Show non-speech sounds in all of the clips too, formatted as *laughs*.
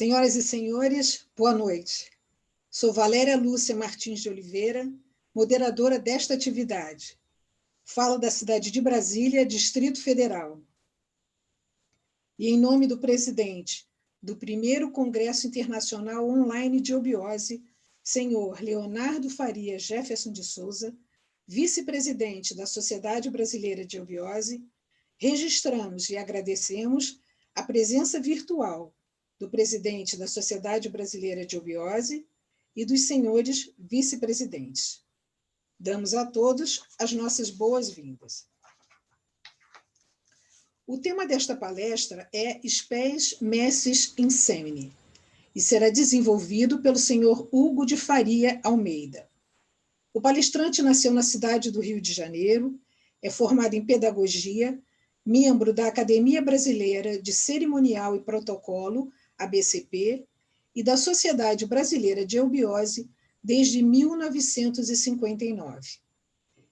Senhoras e senhores, boa noite. Sou Valéria Lúcia Martins de Oliveira, moderadora desta atividade. Falo da cidade de Brasília, Distrito Federal. E em nome do presidente do primeiro Congresso Internacional Online de Obiose, senhor Leonardo Faria Jefferson de Souza, vice-presidente da Sociedade Brasileira de Obiose, registramos e agradecemos a presença virtual do presidente da Sociedade Brasileira de Obiose e dos senhores vice-presidentes. Damos a todos as nossas boas-vindas. O tema desta palestra é Spes Messes in Semine e será desenvolvido pelo senhor Hugo de Faria Almeida. O palestrante nasceu na cidade do Rio de Janeiro, é formado em pedagogia, membro da Academia Brasileira de Cerimonial e Protocolo, ABCP, e da Sociedade Brasileira de Eubiose desde 1959.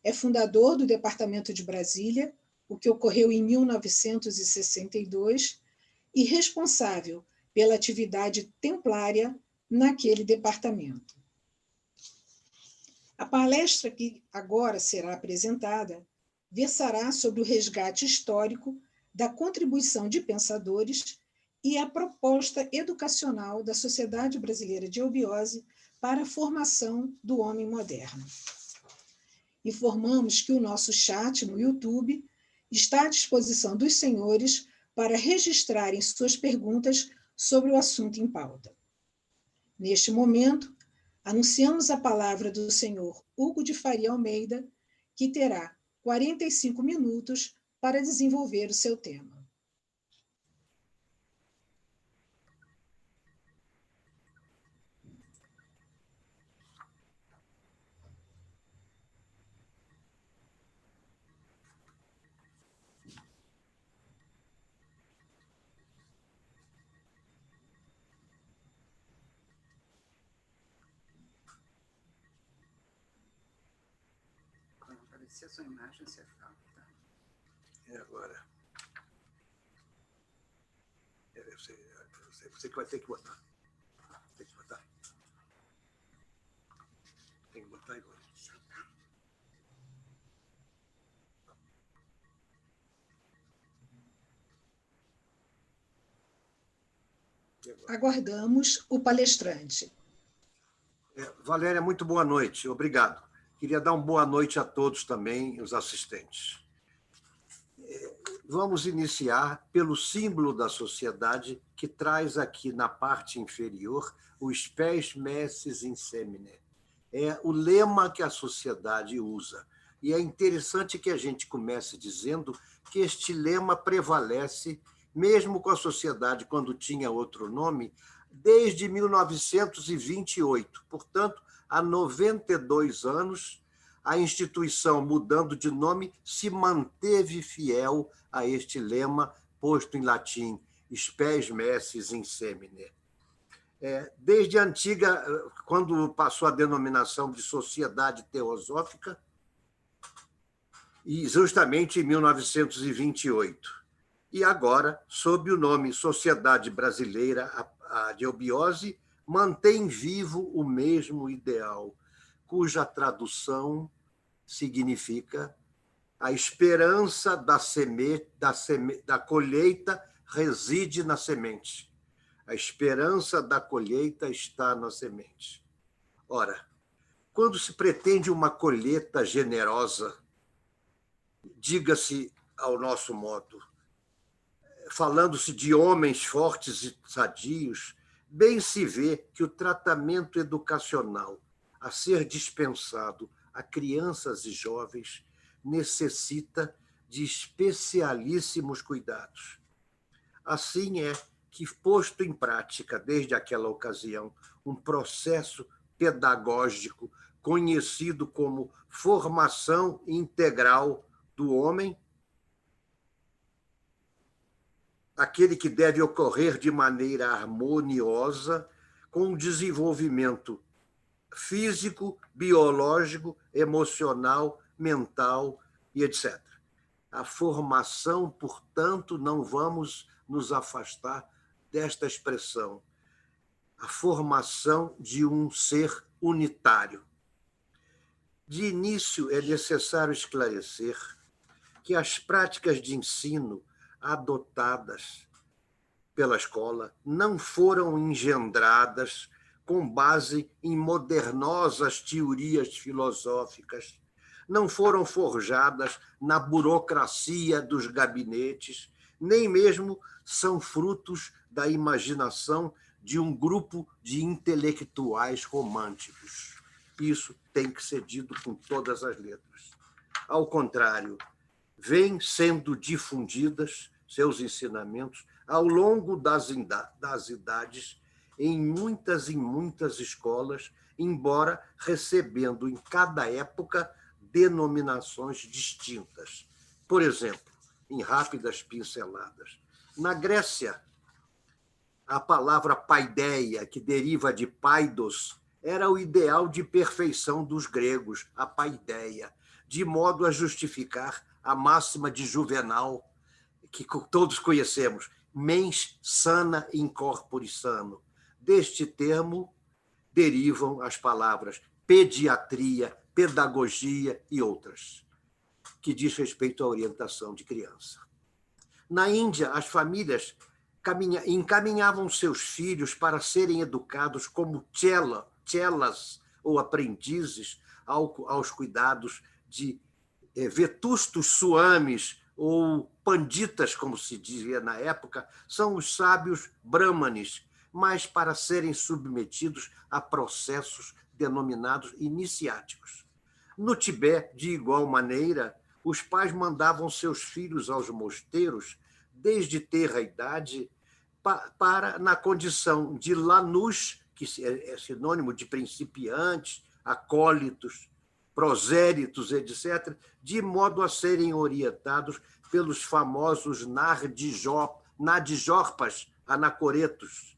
É fundador do Departamento de Brasília, o que ocorreu em 1962, e responsável pela atividade templária naquele departamento. A palestra que agora será apresentada versará sobre o resgate histórico da contribuição de pensadores e a proposta educacional da Sociedade Brasileira de Eubiose para a formação do homem moderno. Informamos que o nosso chat no YouTube está à disposição dos senhores para registrarem suas perguntas sobre o assunto em pauta. Neste momento, anunciamos a palavra do senhor Hugo de Faria Almeida, que terá 45 minutos para desenvolver o seu tema. Se a sua imagem se tá? E agora? É, eu sei, eu sei, você que vai ter que botar. Tem que botar. Tem que botar agora. Aguardamos o palestrante. É, Valéria, muito boa noite. Obrigado. Queria dar uma boa noite a todos também, os assistentes. Vamos iniciar pelo símbolo da sociedade, que traz aqui na parte inferior o Spes Messes in Semine. É o lema que a sociedade usa. E é interessante que a gente comece dizendo que este lema prevalece, mesmo com a sociedade quando tinha outro nome, desde 1928. Portanto, há 92 anos, a instituição, mudando de nome, se manteve fiel a este lema posto em latim, spes messis in semine. É, desde a antiga, quando passou a denominação de Sociedade Teosófica, e justamente em 1928. E agora, sob o nome Sociedade Brasileira de Obiose, mantém vivo o mesmo ideal, cuja tradução significa a esperança da, seme, da, seme, da colheita reside na semente. A esperança da colheita está na semente. Ora, quando se pretende uma colheita generosa, diga-se ao nosso modo, falando-se de homens fortes e sadios, bem se vê que o tratamento educacional a ser dispensado a crianças e jovens necessita de especialíssimos cuidados. Assim é que, posto em prática desde aquela ocasião um processo pedagógico conhecido como formação integral do homem, aquele que deve ocorrer de maneira harmoniosa com o desenvolvimento físico, biológico, emocional, mental e etc. A formação, portanto, não vamos nos afastar desta expressão. a formação de um ser unitário. De início, é necessário esclarecer que as práticas de ensino adotadas pela escola não foram engendradas com base em modernosas teorias filosóficas, não foram forjadas na burocracia dos gabinetes, nem mesmo são frutos da imaginação de um grupo de intelectuais românticos. Isso tem que ser dito com todas as letras. Ao contrário, vêm sendo difundidas seus ensinamentos ao longo das, das idades em muitas e muitas escolas, embora recebendo em cada época denominações distintas. Por exemplo, em rápidas pinceladas. Na Grécia, a palavra paideia, que deriva de paidos, era o ideal de perfeição dos gregos, a paideia, de modo a justificar a máxima de Juvenal, que todos conhecemos, mens sana in corpore sano, Deste termo derivam as palavras pediatria, pedagogia e outras, que diz respeito à orientação de criança. Na Índia, as famílias encaminhavam seus filhos para serem educados como chela, chelas ou aprendizes aos cuidados de vetustos suames ou panditas, como se dizia na época, são os sábios brahmanes, mas para serem submetidos a processos denominados iniciáticos. No Tibete, de igual maneira, os pais mandavam seus filhos aos mosteiros desde ter a idade para, na condição de lanus, que é, é sinônimo de principiantes, acólitos, proséritos, etc., de modo a serem orientados pelos famosos nadijorpas anacoretos,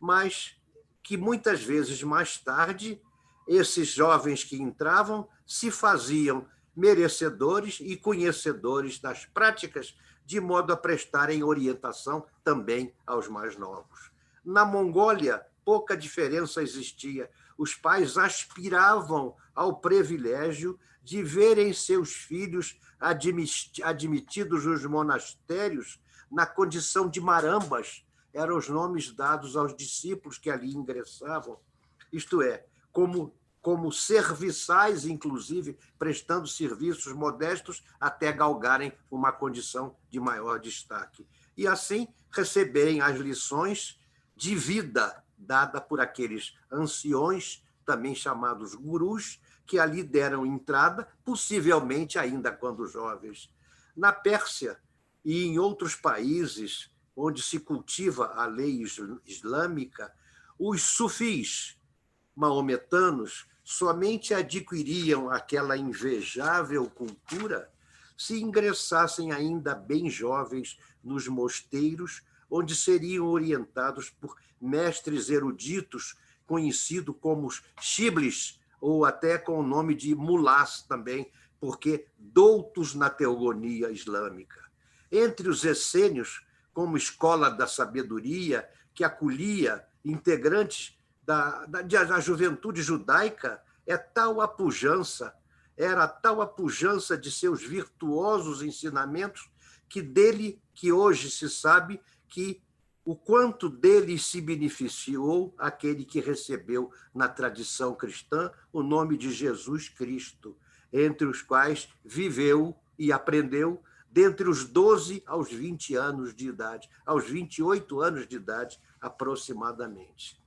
mas que muitas vezes mais tarde esses jovens que entravam se faziam merecedores e conhecedores das práticas, de modo a prestarem orientação também aos mais novos. Na Mongólia, pouca diferença existia. Os pais aspiravam ao privilégio de verem seus filhos admitidos nos monastérios na condição de marambas, eram os nomes dados aos discípulos que ali ingressavam, isto é, como, como serviçais, inclusive, prestando serviços modestos até galgarem uma condição de maior destaque. E assim receberem as lições de vida dada por aqueles anciões, também chamados gurus, que ali deram entrada, possivelmente ainda quando jovens. Na Pérsia e em outros países onde se cultiva a lei islâmica, os sufis maometanos somente adquiriam aquela invejável cultura se ingressassem ainda bem jovens nos mosteiros, onde seriam orientados por mestres eruditos, conhecidos como os shiblis, ou até com o nome de mulás também, porque doutos na teogonia islâmica. Entre os essênios, como escola da sabedoria, que acolhia integrantes da, da, da juventude judaica, é tal a pujança, era tal a pujança de seus virtuosos ensinamentos, que dele, que hoje se sabe que o quanto dele se beneficiou aquele que recebeu na tradição cristã o nome de Jesus Cristo, entre os quais viveu e aprendeu dentre os 12 aos 20 anos de idade, aos 28 anos de idade aproximadamente.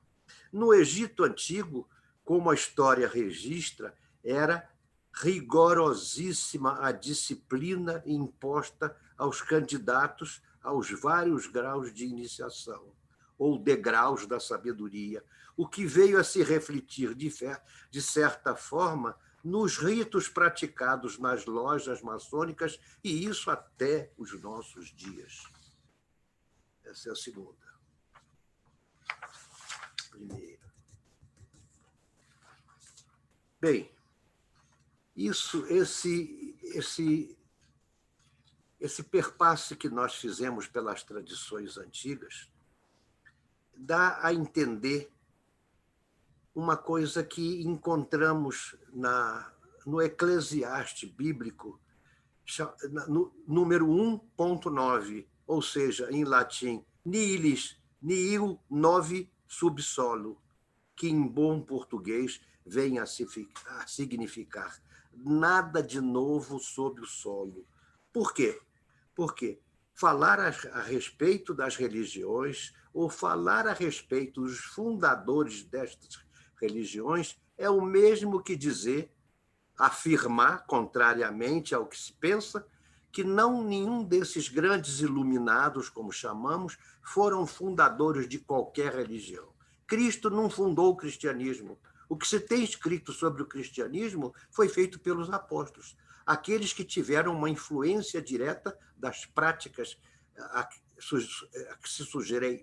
No Egito Antigo, como a história registra, era rigorosíssima a disciplina imposta aos candidatos aos vários graus de iniciação, ou degraus da sabedoria, o que veio a se refletir, de certa forma, nos ritos praticados nas lojas maçônicas, e isso até os nossos dias. Essa é a segunda. Primeira. Bem, isso, esse, esse, esse perpasse que nós fizemos pelas tradições antigas dá a entender uma coisa que encontramos na, no Eclesiastes bíblico, no, número 1.9, ou seja, em latim, nihilis, nihil novi subsolo, que em bom português vem a significar nada de novo sob o solo. Por quê? Porque falar a, respeito das religiões ou falar a respeito dos fundadores destas religiões é o mesmo que dizer, afirmar, contrariamente ao que se pensa, que não nenhum desses grandes iluminados, como chamamos, foram fundadores de qualquer religião. Cristo não fundou o cristianismo. O que se tem escrito sobre o cristianismo foi feito pelos apóstolos, aqueles que tiveram uma influência direta das práticas a que se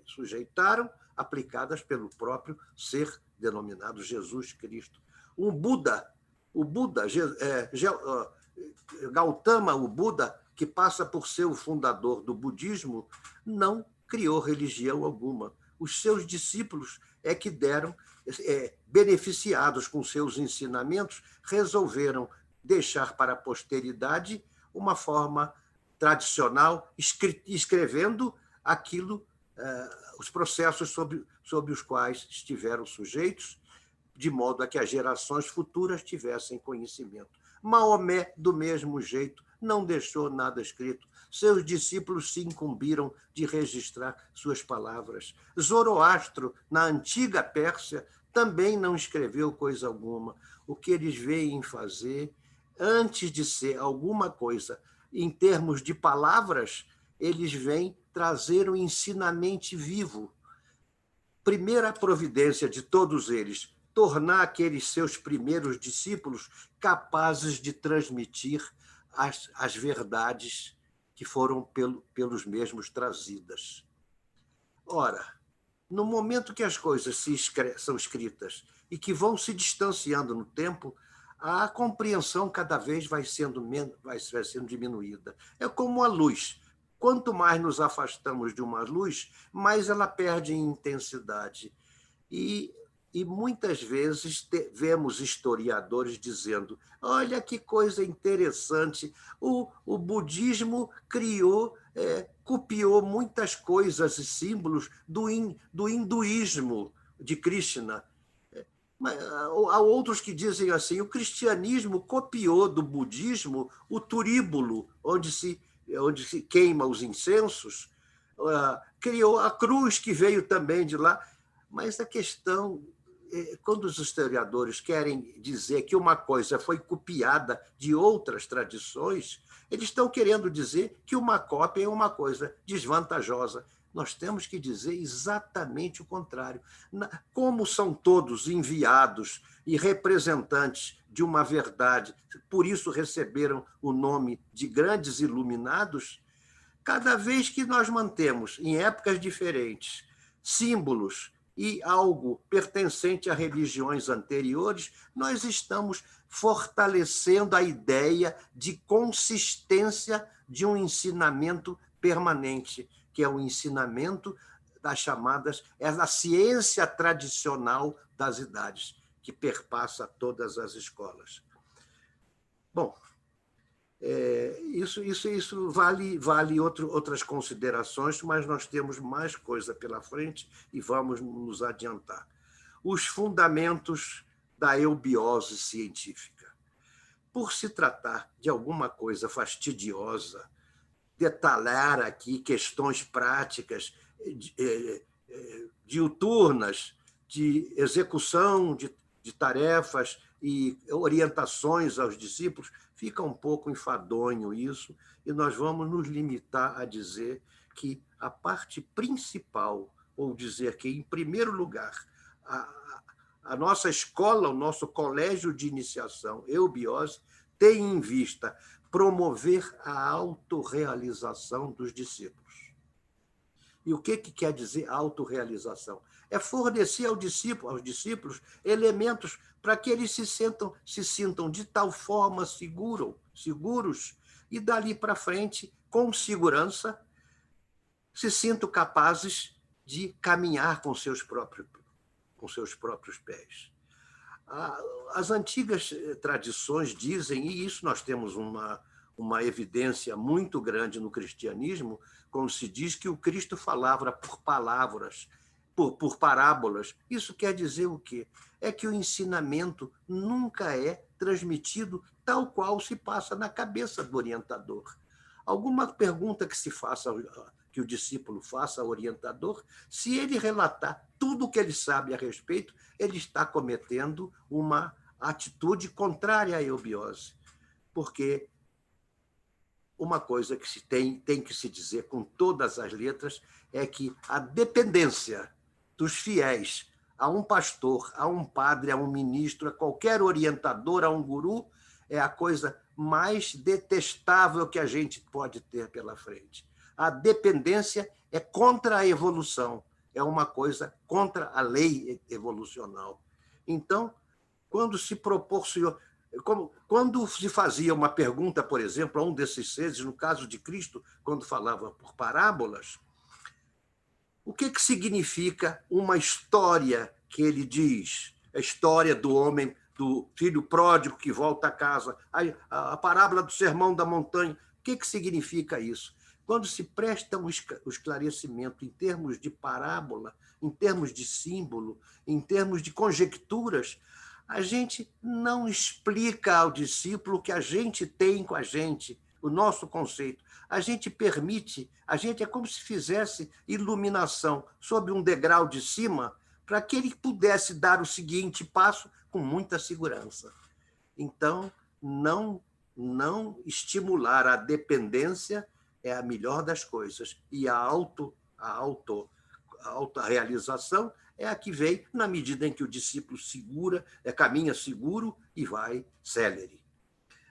sujeitaram, aplicadas pelo próprio ser denominado Jesus Cristo. O Buda, o Buda, é, Gautama, o Buda, que passa por ser o fundador do budismo, não criou religião alguma. Os seus discípulos é que deram, é, beneficiados com seus ensinamentos, resolveram deixar para a posteridade uma forma tradicional, escrevendo aquilo, é, os processos sobre, sobre os quais estiveram sujeitos, de modo a que as gerações futuras tivessem conhecimento. Maomé, do mesmo jeito, não deixou nada escrito. Seus discípulos se incumbiram de registrar suas palavras. Zoroastro, na antiga Pérsia, também não escreveu coisa alguma. O que eles veem fazer, antes de ser alguma coisa em termos de palavras, eles vêm trazer um ensinamento vivo. Primeira providência de todos eles, tornar aqueles seus primeiros discípulos capazes de transmitir as, as verdades que foram pelo, pelos mesmos trazidas. Ora, no momento que as coisas escre são escritas e que vão se distanciando no tempo, a compreensão cada vez vai sendo, vai, vai sendo diminuída. É como a luz. Quanto mais nos afastamos de uma luz, mais ela perde intensidade. E e muitas vezes te, vemos historiadores dizendo: olha que coisa interessante, o, o budismo criou, é, copiou muitas coisas e símbolos do, in, do hinduísmo de Krishna. Mas, há outros que dizem assim: o cristianismo copiou do budismo o turíbulo, onde se, onde se queima os incensos, uh, criou a cruz, que veio também de lá. Mas a questão é, quando os historiadores querem dizer que uma coisa foi copiada de outras tradições, eles estão querendo dizer que uma cópia é uma coisa desvantajosa. Nós temos que dizer exatamente o contrário. Como são todos enviados e representantes de uma verdade, por isso receberam o nome de grandes iluminados, cada vez que nós mantemos, em épocas diferentes, símbolos e algo pertencente a religiões anteriores, nós estamos fortalecendo a ideia de consistência de um ensinamento permanente, que é o ensinamento das chamadas, é a ciência tradicional das idades, que perpassa todas as escolas. Bom, é, isso, isso, isso vale, vale outro, outras considerações, mas nós temos mais coisa pela frente e vamos nos adiantar. Os fundamentos da eubiose científica. Por se tratar de alguma coisa fastidiosa, detalhar aqui questões práticas é, é, diuturnas de execução de, de tarefas e orientações aos discípulos, fica um pouco enfadonho isso, e nós vamos nos limitar a dizer que a parte principal, ou dizer que, em primeiro lugar, a, a nossa escola, o nosso colégio de iniciação, Eubiose, tem em vista promover a autorrealização dos discípulos. E o que, que quer dizer autorrealização? É fornecer ao discípulo, aos discípulos elementos para que eles se, sentam, se sintam de tal forma seguro, seguros e dali para frente, com segurança, se sintam capazes de caminhar com seus próprios, com seus próprios pés. As antigas eh, tradições dizem, e isso nós temos uma, uma evidência muito grande no cristianismo, quando se diz que o Cristo falava por palavras, por, por parábolas. Isso quer dizer o quê? É que o ensinamento nunca é transmitido tal qual se passa na cabeça do orientador. Alguma pergunta que se faça que o discípulo faça orientador, se ele relatar tudo o que ele sabe a respeito, ele está cometendo uma atitude contrária à eubiose. Porque uma coisa que se tem, tem que se dizer com todas as letras é que a dependência dos fiéis a um pastor, a um padre, a um ministro, a qualquer orientador, a um guru, é a coisa mais detestável que a gente pode ter pela frente a dependência é contra a evolução, é uma coisa contra a lei evolucional. Então, quando se proporcionou, como, quando se fazia uma pergunta, por exemplo, a um desses seres, no caso de Cristo, quando falava por parábolas, o que, que significa uma história que ele diz? A história do homem, do filho pródigo que volta a casa, a, a, a parábola do sermão da montanha. O que, que significa isso? Quando se presta o esclarecimento em termos de parábola, em termos de símbolo, em termos de conjecturas, a gente não explica ao discípulo o que a gente tem com a gente, o nosso conceito. A gente permite, a gente é como se fizesse iluminação sobre um degrau de cima para que ele pudesse dar o seguinte passo com muita segurança. Então, não não estimular a dependência é a melhor das coisas. E a auto, a auto, a autorrealização é a que vem na medida em que o discípulo segura, é, caminha seguro e vai célere.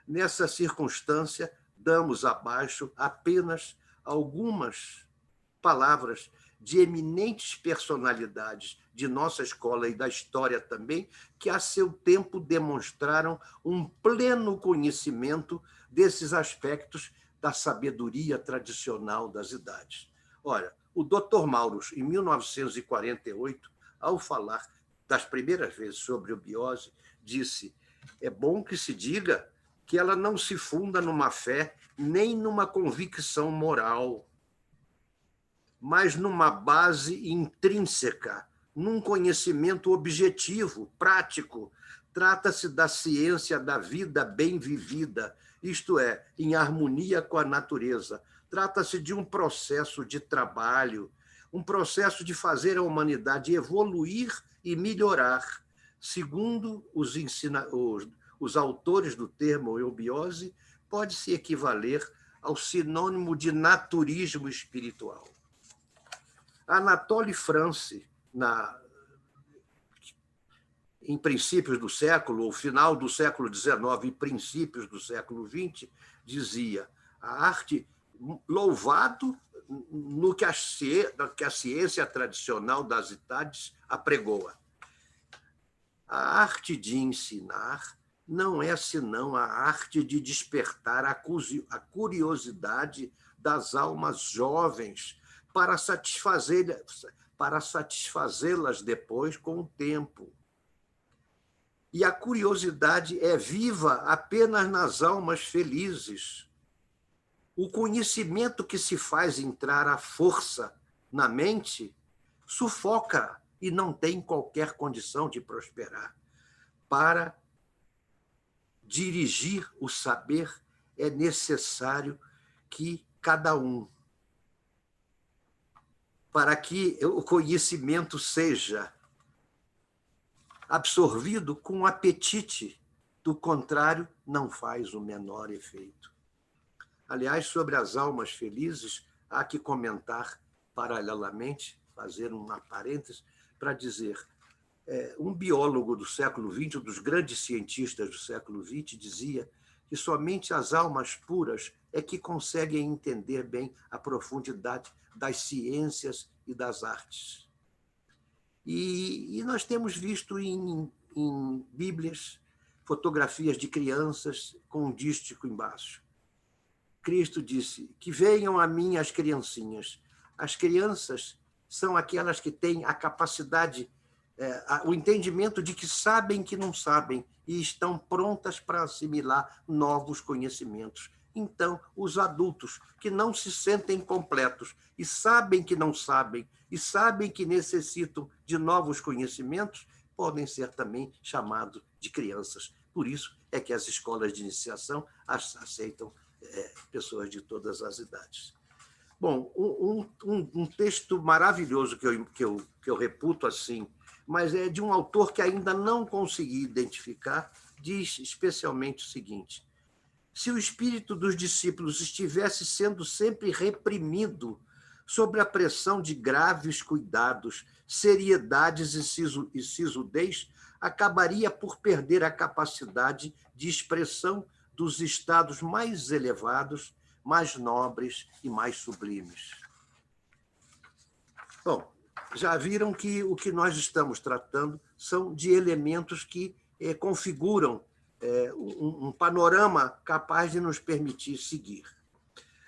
Nessa circunstância, damos abaixo apenas algumas palavras de eminentes personalidades de nossa escola e da história também, que a seu tempo demonstraram um pleno conhecimento desses aspectos da sabedoria tradicional das idades. Olha, o Dr. Maurus, em 1948, ao falar das primeiras vezes sobre o biose, disse: é bom que se diga que ela não se funda numa fé nem numa convicção moral, mas numa base intrínseca, num conhecimento objetivo, prático. Trata-se da ciência da vida bem vivida, isto é, em harmonia com a natureza. Trata-se de um processo de trabalho, um processo de fazer a humanidade evoluir e melhorar, segundo os, ensina... os, os autores do termo eubiose, pode se equivaler ao sinônimo de naturismo espiritual. Anatole France, na em princípios do século, ou final do século XIX e princípios do século XX, dizia a arte louvado no que a, que a ciência tradicional das idades apregoa. A arte de ensinar não é senão a arte de despertar a curiosidade das almas jovens para satisfazê-las para satisfazê-las depois com o tempo e a curiosidade é viva apenas nas almas felizes. O conhecimento que se faz entrar à força na mente sufoca e não tem qualquer condição de prosperar. Para dirigir o saber é necessário que cada um, para que o conhecimento seja absorvido com apetite, do contrário, não faz o menor efeito. Aliás, sobre as almas felizes, há que comentar paralelamente, fazer uma parêntese, para dizer: é, um biólogo do século XX, um dos grandes cientistas do século XX, dizia que somente as almas puras é que conseguem entender bem a profundidade das ciências e das artes. E, e nós temos visto em, em Bíblias fotografias de crianças com um dístico embaixo. Cristo disse: Que venham a mim as criancinhas. As crianças são aquelas que têm a capacidade é, o entendimento de que sabem que não sabem e estão prontas para assimilar novos conhecimentos. Então, os adultos que não se sentem completos e sabem que não sabem e sabem que necessitam de novos conhecimentos, podem ser também chamados de crianças. Por isso é que as escolas de iniciação aceitam é, pessoas de todas as idades. Bom, um, um, um, texto maravilhoso que eu, que, eu, que eu reputo assim, mas é de um autor que ainda não consegui identificar, diz especialmente o seguinte: se o espírito dos discípulos estivesse sendo sempre reprimido sob a pressão de graves cuidados, seriedades e sisudez, acabaria por perder a capacidade de expressão dos estados mais elevados, mais nobres e mais sublimes. Bom, já viram que o que nós estamos tratando são de elementos que eh, configuram eh, um, um, panorama capaz de nos permitir seguir.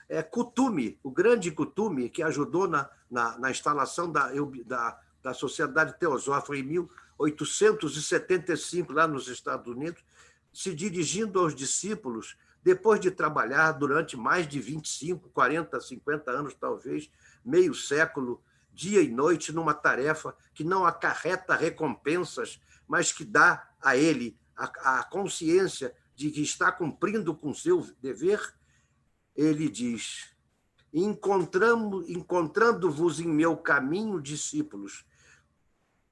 É, o grande Kutume, que ajudou na, na, na instalação da, da, da Sociedade Teosófica em 1875, lá nos Estados Unidos, se dirigindo aos discípulos, depois de trabalhar durante mais de 25, 40, 50 anos, talvez, meio século, dia e noite, numa tarefa que não acarreta recompensas, mas que dá a ele a, consciência de que está cumprindo com seu dever, ele diz: encontrando-vos em meu caminho, discípulos,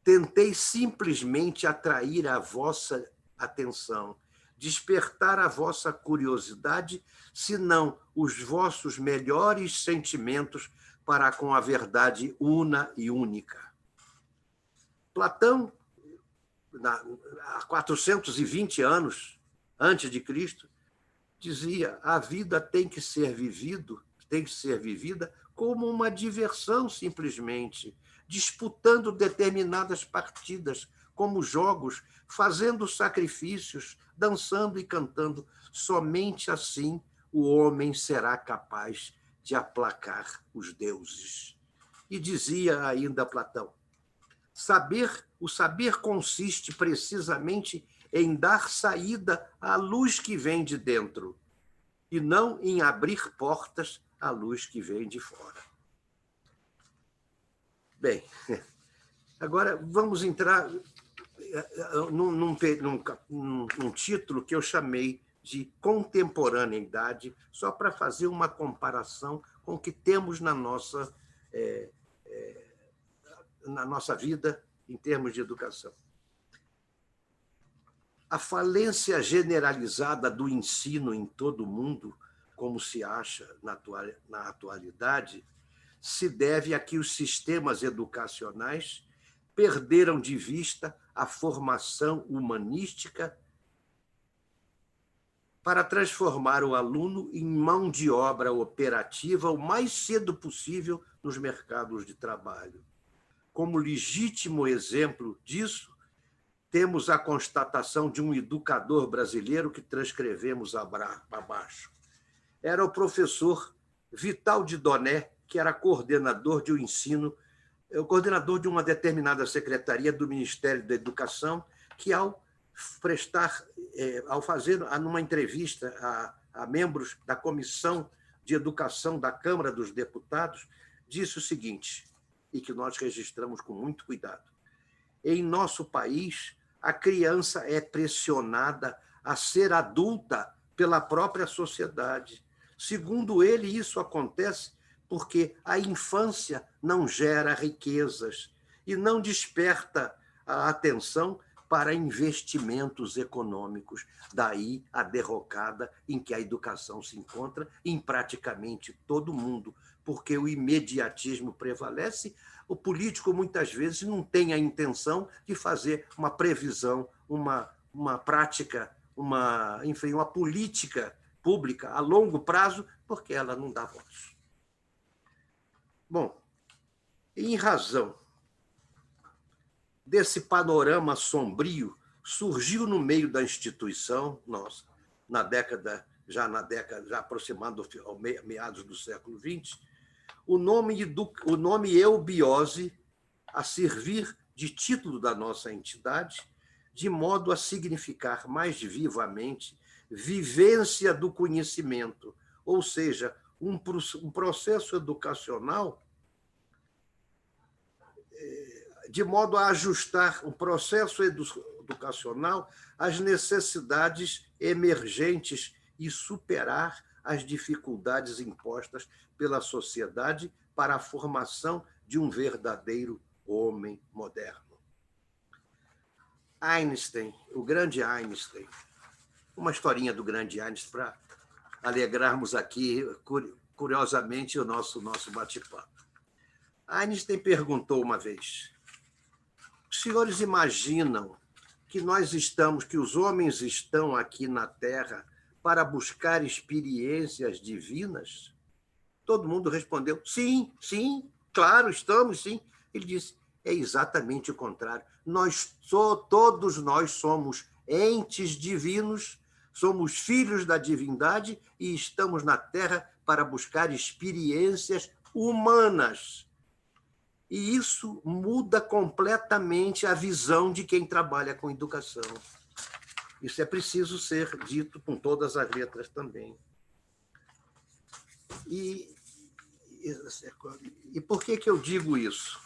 tentei simplesmente atrair a vossa atenção despertar a vossa curiosidade, senão os vossos melhores sentimentos para com a verdade una e única. Platão, há 420 anos antes de Cristo, dizia: a vida tem que ser vivido, tem que ser vivida como uma diversão simplesmente, disputando determinadas partidas, como jogos, fazendo sacrifícios, dançando e cantando. Somente assim o homem será capaz de aplacar os deuses. E dizia ainda Platão: saber, o saber consiste precisamente em dar saída à luz que vem de dentro e não em abrir portas à luz que vem de fora. Bem, *laughs* agora vamos entrar num, num, num, num título que eu chamei de contemporaneidade, só para fazer uma comparação com o que temos na nossa, é, na nossa vida em termos de educação. A falência generalizada do ensino em todo o mundo, como se acha na, atual, na atualidade, se deve a que os sistemas educacionais perderam de vista a formação humanística para transformar o aluno em mão de obra operativa o mais cedo possível nos mercados de trabalho. Como legítimo exemplo disso, temos a constatação de um educador brasileiro que transcrevemos abaixo. Era o professor Vital de Doné, que era coordenador de um ensino o coordenador de uma determinada secretaria do Ministério da Educação, que ao prestar, é, ao fazer numa entrevista a, a membros da Comissão de Educação da Câmara dos Deputados, disse o seguinte, e que nós registramos com muito cuidado. Em nosso país, a criança é pressionada a ser adulta pela própria sociedade. Segundo ele, isso acontece porque a infância não gera riquezas e não desperta a atenção para investimentos econômicos. Daí a derrocada em que a educação se encontra em praticamente todo mundo, porque o imediatismo prevalece. O político muitas vezes não tem a intenção de fazer uma previsão, uma, uma prática, uma, enfim, uma política pública a longo prazo, porque ela não dá votos. Bom, em razão desse panorama sombrio, surgiu no meio da instituição, nossa, na década, já na década, já aproximando meados do século XX, o nome, o nome eubiose a servir de título da nossa entidade, de modo a significar mais vivamente vivência do conhecimento, ou seja, um, processo educacional eh, de modo a ajustar o processo educacional às necessidades emergentes e superar as dificuldades impostas pela sociedade para a formação de um verdadeiro homem moderno. Einstein, o grande Einstein, uma historinha do grande Einstein para alegrarmos aqui, curiosamente, o nosso, nosso bate-papo. Einstein perguntou uma vez: os senhores imaginam que nós estamos, que os homens estão aqui na Terra para buscar experiências divinas? Todo mundo respondeu: sim, sim, claro, estamos, sim. Ele disse: é exatamente o contrário. Nós todos nós somos entes divinos, somos filhos da divindade e estamos na Terra para buscar experiências humanas. E isso muda completamente a visão de quem trabalha com educação. Isso é preciso ser dito com todas as letras também. E, e, por que, que eu digo isso?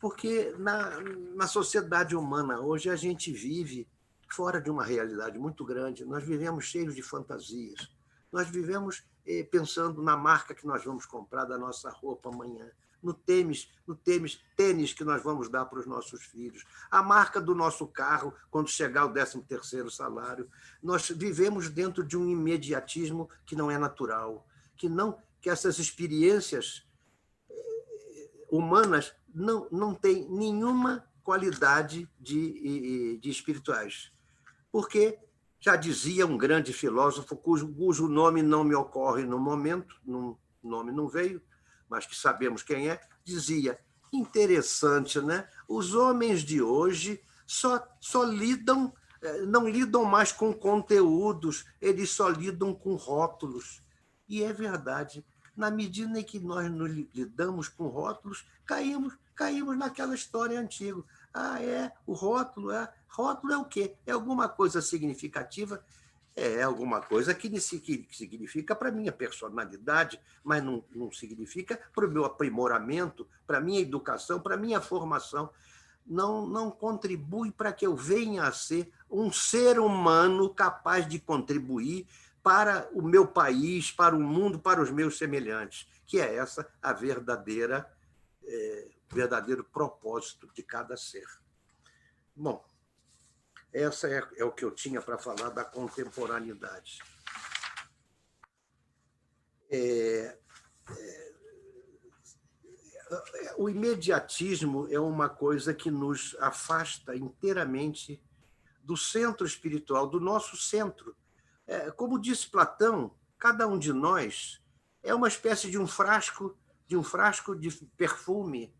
Porque na, na sociedade humana hoje a gente vive fora de uma realidade muito grande, nós vivemos cheios de fantasias, nós vivemos eh, pensando na marca que nós vamos comprar da nossa roupa amanhã, no tênis, no tênis, tênis que nós vamos dar para os nossos filhos, a marca do nosso carro quando chegar o 13 terceiro salário. Nós vivemos dentro de um imediatismo que não é natural, que não que essas experiências eh, humanas não, não têm nenhuma qualidade de, de espirituais. Porque já dizia um grande filósofo, cujo, cujo nome não me ocorre no momento, o nome não veio, mas que sabemos quem é, dizia: interessante, né? Os homens de hoje só, só lidam, eh, não lidam mais com conteúdos, eles só lidam com rótulos. E é verdade. Na medida em que nós nos lidamos com rótulos, caímos, caímos naquela história antiga. Ah, é, o rótulo é. Rótulo é o quê? É alguma coisa significativa é alguma coisa que, significa para a minha personalidade, mas não, não significa para o meu aprimoramento, para a minha educação, para a minha formação. Não, não contribui para que eu venha a ser um ser humano capaz de contribuir para o meu país, para o mundo, para os meus semelhantes, que é essa a verdadeira, é, verdadeiro propósito de cada ser. Bom, essa é, é o que eu tinha para falar da contemporaneidade. É, é, o imediatismo é uma coisa que nos afasta inteiramente do centro espiritual, do nosso centro. É, como disse Platão, cada um de nós é uma espécie de um frasco, de um frasco de perfume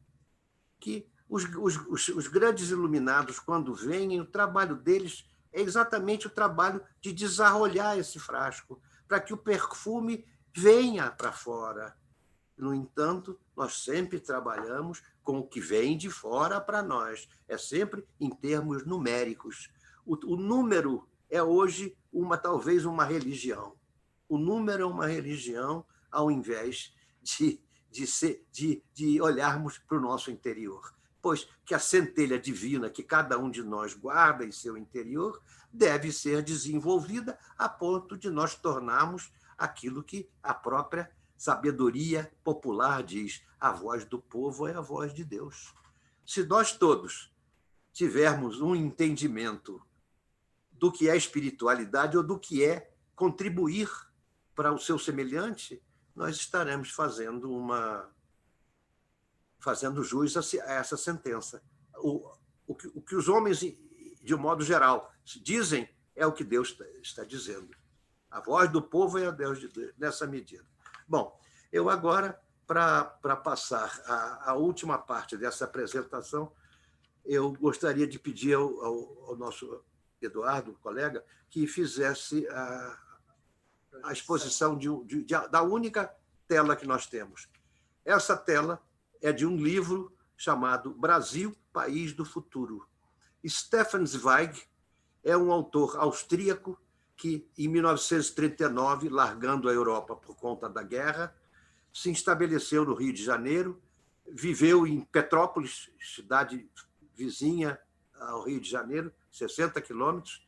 que os, os, os grandes iluminados, quando vêm, o trabalho deles é exatamente o trabalho de desarrolhar esse frasco, para que o perfume venha para fora. No entanto, nós sempre trabalhamos com o que vem de fora para nós. É sempre em termos numéricos. O, o, número é hoje uma talvez uma religião. O número é uma religião ao invés de, de, ser, de, de olharmos para o nosso interior pois que a centelha divina que cada um de nós guarda em seu interior deve ser desenvolvida a ponto de nós tornarmos aquilo que a própria sabedoria popular diz: a voz do povo é a voz de Deus. Se nós todos tivermos um entendimento do que é espiritualidade ou do que é contribuir para o seu semelhante, nós estaremos fazendo uma fazendo jus a essa sentença. O, o, que, o que os homens, de modo geral, dizem é o que Deus está dizendo. A voz do povo é a Deus de Deus, nessa medida. Bom, eu agora, para passar a, a, última parte dessa apresentação, eu gostaria de pedir ao, ao, ao nosso Eduardo, colega, que fizesse a, a exposição de, de, de, da única tela que nós temos. Essa tela é de um livro chamado Brasil, País do Futuro. Stefan Zweig é um autor austríaco que, em 1939, largando a Europa por conta da guerra, se estabeleceu no Rio de Janeiro, viveu em Petrópolis, cidade vizinha ao Rio de Janeiro, 60 quilômetros,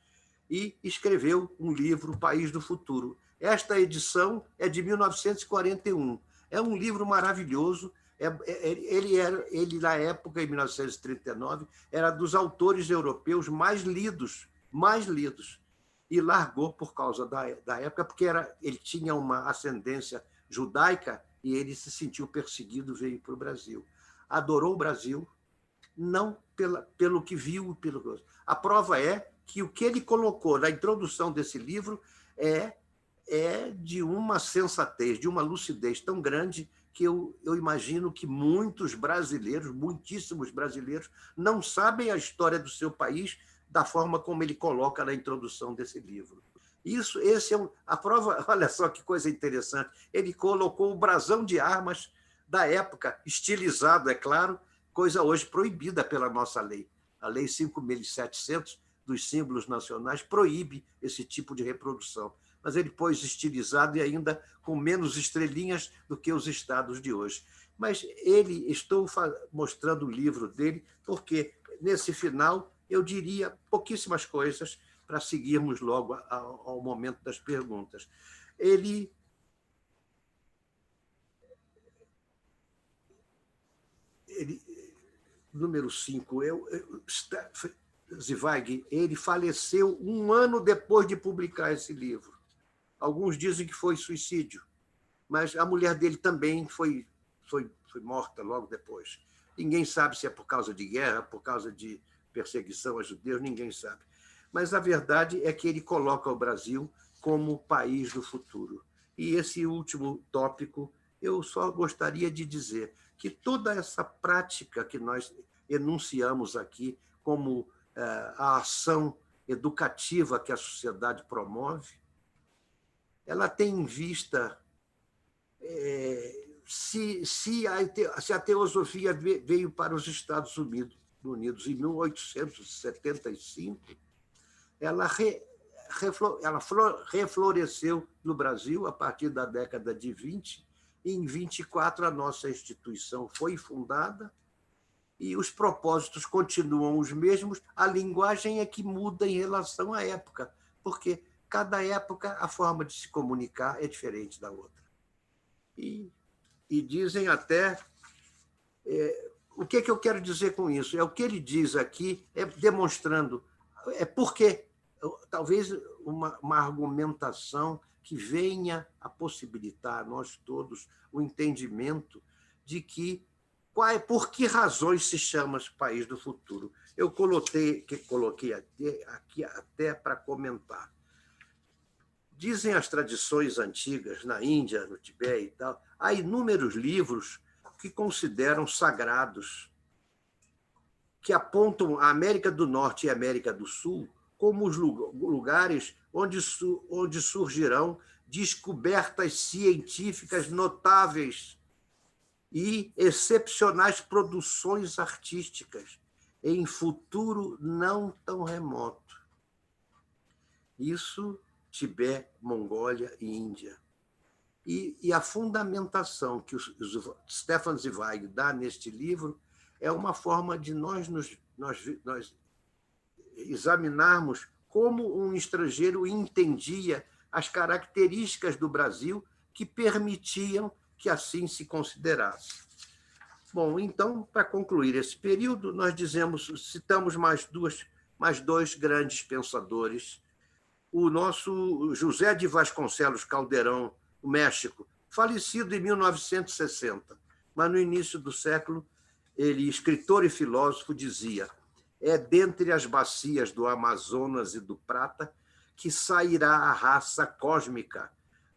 e escreveu um livro, País do Futuro. Esta edição é de 1941. É um livro maravilhoso. É, é, ele, era, ele, na época, em 1939, era dos autores europeus mais lidos, mais lidos. E largou por causa da, da época, porque era, ele tinha uma ascendência judaica e ele se sentiu perseguido, veio para o Brasil. Adorou o Brasil, não pela, pelo que viu, pelo a prova é que o que ele colocou na introdução desse livro é é de uma sensatez, de uma lucidez tão grande que eu, eu imagino que muitos brasileiros, muitíssimos brasileiros, não sabem a história do seu país da forma como ele coloca na introdução desse livro. Isso, esse é um, a prova. *laughs* Olha só que coisa interessante. Ele colocou o brasão de armas da época, estilizado, é claro, coisa hoje proibida pela nossa lei. A Lei 5.700 dos símbolos nacionais proíbe esse tipo de reprodução. Mas ele pôs estilizado e ainda com menos estrelinhas do que os estados de hoje. Mas ele, estou mostrando o livro dele, porque nesse final eu diria pouquíssimas coisas para seguirmos logo ao, momento das perguntas. Ele ele, número 5, eu, eu, Zweig, ele faleceu um ano depois de publicar esse livro. Alguns dizem que foi suicídio, mas a mulher dele também foi, foi, foi morta logo depois. Ninguém sabe se é por causa de guerra, por causa de perseguição a judeus, ninguém sabe. Mas a verdade é que ele coloca o Brasil como país do futuro. E esse último tópico, eu só gostaria de dizer que toda essa prática que nós enunciamos aqui como eh, a ação educativa que a sociedade promove, ela tem em vista é, se, se, a, se a teosofia veio para os Estados Unidos, Unidos em 1875, ela, re, ela flor, refloresceu no Brasil a partir da década de 20 em 24, a nossa instituição foi fundada e os propósitos continuam os mesmos, a linguagem é que muda em relação à época, porque cada época a forma de se comunicar é diferente da outra. E, e dizem até. É, o que, é que eu quero dizer com isso? É o que ele diz aqui, é demonstrando. É porque, talvez, uma, uma argumentação que venha a possibilitar a nós todos o entendimento de que qual é, por que razões se chama país do futuro. Eu coloquei, que coloquei até, aqui até para comentar. Dizem as tradições antigas, na Índia, no Tibete e tal, há inúmeros livros que consideram sagrados, que apontam a América do Norte e a América do Sul como os lugares onde, onde surgirão descobertas científicas notáveis e excepcionais produções artísticas em futuro não tão remoto. Isso Tibete, Mongólia e Índia. E, e a fundamentação que o, Stefan Zweig dá neste livro é uma forma de nós nos nós, nós examinarmos como um estrangeiro entendia as características do Brasil que permitiam que assim se considerasse. Bom, então, para concluir esse período, nós dizemos, citamos mais duas, mais dois grandes pensadores. O nosso José de Vasconcelos Caldeirão, o México, falecido em 1960, mas no início do século, ele, escritor e filósofo, dizia: é dentre as bacias do Amazonas e do Prata que sairá a raça cósmica,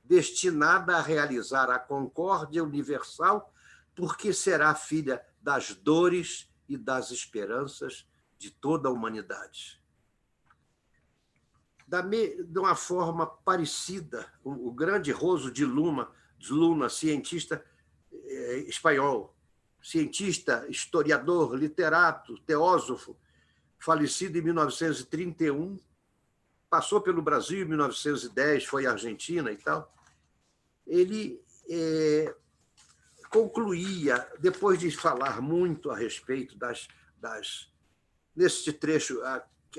destinada a realizar a concórdia universal, porque será filha das dores e das esperanças de toda a humanidade. Da de uma forma parecida, o grande Roso de Luna, de Luna cientista eh, espanhol, cientista, historiador, literato, teósofo, falecido em 1931, passou pelo Brasil em 1910, foi à Argentina e tal. Ele é, concluía, depois de falar muito a respeito das. das nesse trecho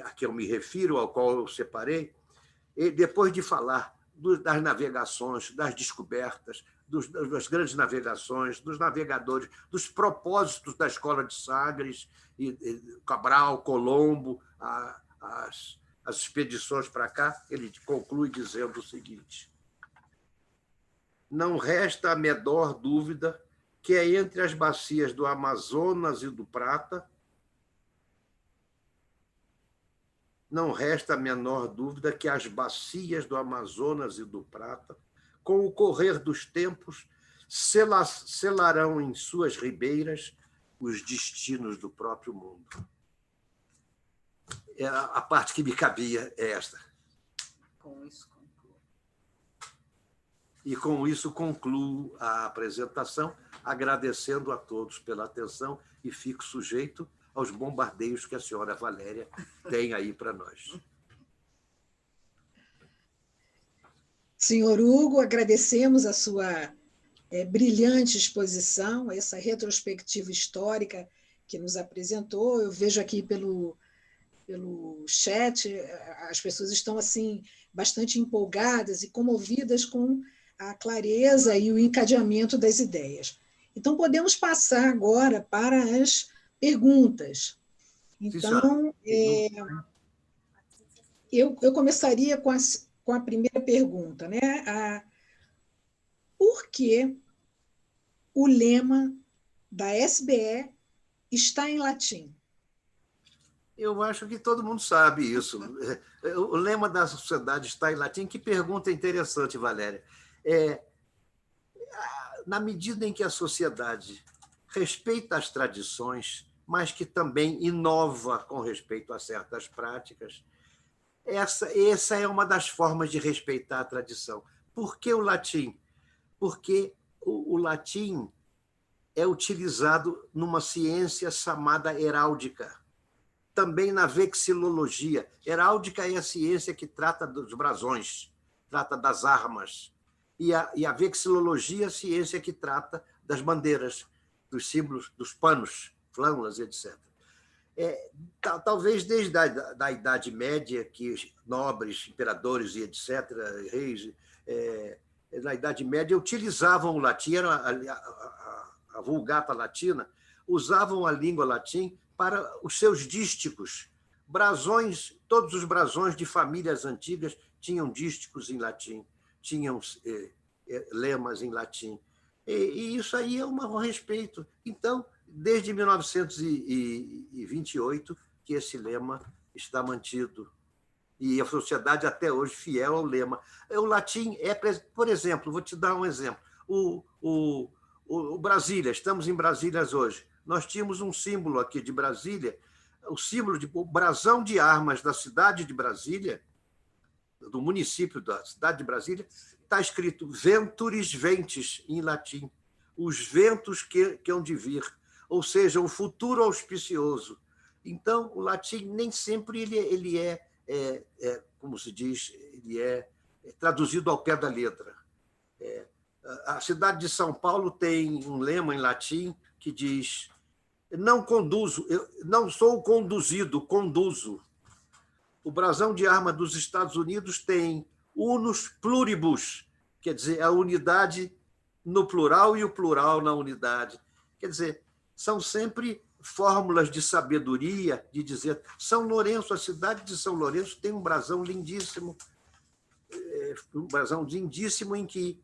a que eu me refiro, ao qual eu separei, depois de falar das navegações, das descobertas, dos, das grandes navegações, dos navegadores, dos propósitos da escola de Sagres, e, e Cabral, Colombo, a, as, as expedições para cá, ele conclui dizendo o seguinte: Não resta a menor dúvida que é entre as bacias do Amazonas e do Prata, não resta a menor dúvida que as bacias do Amazonas e do Prata, com o correr dos tempos, selarão em suas ribeiras os destinos do próprio mundo. É a parte que me cabia é esta. Com isso concluo. E com isso concluo a apresentação, agradecendo a todos pela atenção e fico sujeito aos bombardeios que a senhora Valéria tem aí para nós. Senhor Hugo, agradecemos a sua é, brilhante exposição, essa retrospectiva histórica que nos apresentou. Eu vejo aqui pelo, pelo chat, as pessoas estão assim bastante empolgadas e comovidas com a clareza e o encadeamento das ideias. Então, podemos passar agora para as perguntas. Então, é, eu, eu começaria com, as, com a primeira pergunta. Né? A, por que o lema da SBE está em latim? Eu acho que todo mundo sabe isso. O lema da sociedade está em latim. Que pergunta interessante, Valéria. É, na medida em que a sociedade respeita as tradições, mas que também inova com respeito a certas práticas, essa, essa é uma das formas de respeitar a tradição. Por que o latim? Porque o, o latim é utilizado numa ciência chamada heráldica também na vexilologia. Heráldica é a ciência que trata dos brasões, trata das armas. E a, e a vexilologia é a ciência que trata das bandeiras, dos símbolos, dos panos, flâmulas, etc. É, talvez desde a da Idade Média, que nobres, imperadores e etc., reis, é, na Idade Média, utilizavam o latim, a, a, a, vulgata latina, usavam a língua latim para os seus dísticos. Brasões, todos os brasões de famílias antigas tinham dísticos em latim, tinham eh, eh, lemas em latim. E, e, isso aí é um respeito. Então, desde 1928 que esse lema está mantido. E a sociedade até hoje fiel ao lema. O latim é, por exemplo, vou te dar um exemplo. O, o, o Brasília, estamos em Brasília hoje nós tínhamos um símbolo aqui de Brasília, o símbolo de o brasão de armas da cidade de Brasília, do município da cidade de Brasília, está escrito Venturis Ventis, em latim, os ventos que, que hão de vir, ou seja, o futuro auspicioso. Então, o latim nem sempre ele, ele é, é, é como se diz, ele é, é traduzido ao pé da letra. É, a cidade de São Paulo tem um lema em latim que diz não conduzo, eu não sou conduzido, conduzo. O brasão de arma dos Estados Unidos tem unus pluribus, quer dizer, a unidade no plural e o plural na unidade. Quer dizer, são sempre fórmulas de sabedoria, de dizer. São Lourenço, a cidade de São Lourenço tem um brasão lindíssimo, um brasão lindíssimo em que,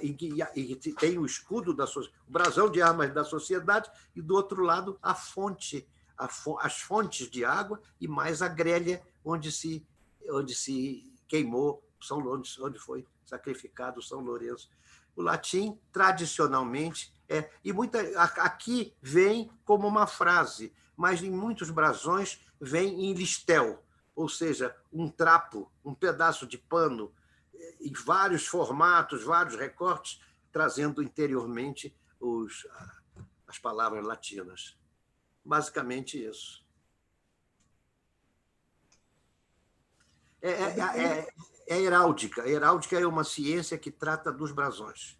em que, em que tem o escudo da o brasão de armas da sociedade e do outro lado a fonte, a, as fontes de água e mais a grelha onde se onde se queimou São Lourenço, onde foi sacrificado São Lourenço. O latim tradicionalmente é e muita aqui vem como uma frase, mas em muitos brasões vem em listel, ou seja, um trapo, um pedaço de pano em vários formatos, vários recortes, trazendo interiormente os, as palavras latinas. Basicamente isso. É, é, é, é heráldica. Heráldica é uma ciência que trata dos brasões.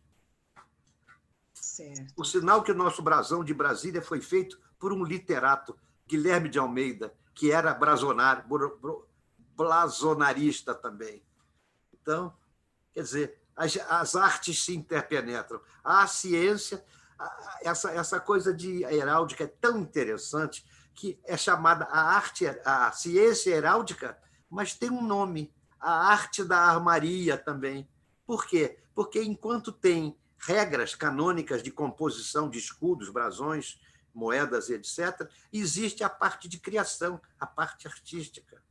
Certo. O sinal que o nosso brasão de Brasília foi feito por um literato, Guilherme de Almeida, que era brasonar, blasonarista também. Então, quer dizer, as, as artes se interpenetram. A ciência, essa, essa coisa de heráldica é tão interessante que é chamada a arte, a ciência heráldica, mas tem um nome, a arte da armaria também. Por quê? Porque enquanto tem regras canônicas de composição de escudos, brasões, moedas, etc., existe a parte de criação, a parte artística.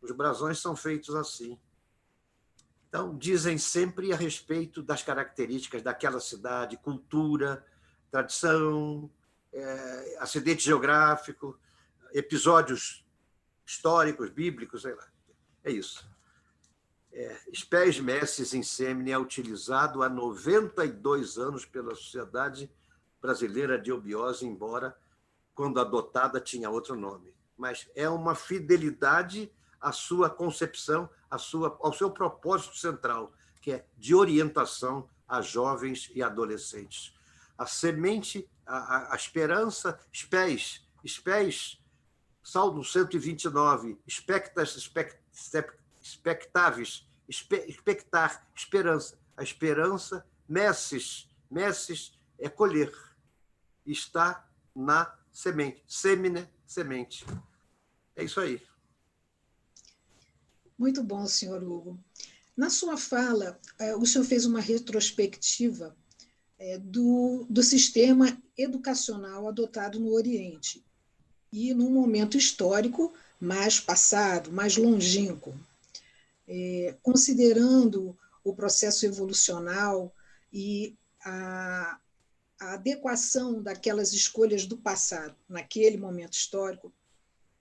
Os brasões são feitos assim. Então, dizem sempre a respeito das características daquela cidade, cultura, tradição, é, acidente geográfico, episódios históricos, bíblicos, sei lá. É isso. É, Spes Messes Insemine é utilizado há 92 anos pela Sociedade Brasileira de Obiose, embora quando adotada tinha outro nome. Mas é uma fidelidade à sua concepção a sua, ao seu propósito central, que é de orientação a jovens e adolescentes. A semente, a, a, esperança, espés, espés, Salmo 129, expectas, expect, expectáveis, expectar, esperança. A esperança, messes, messes é colher. Está na semente, semine, semente. É isso aí. Muito bom, senhor Hugo. Na sua fala, é, o senhor fez uma retrospectiva é, do, do sistema educacional adotado no Oriente e num momento histórico mais passado, mais longínquo, é, considerando o processo evolucional e a, a adequação daquelas escolhas do passado naquele momento histórico,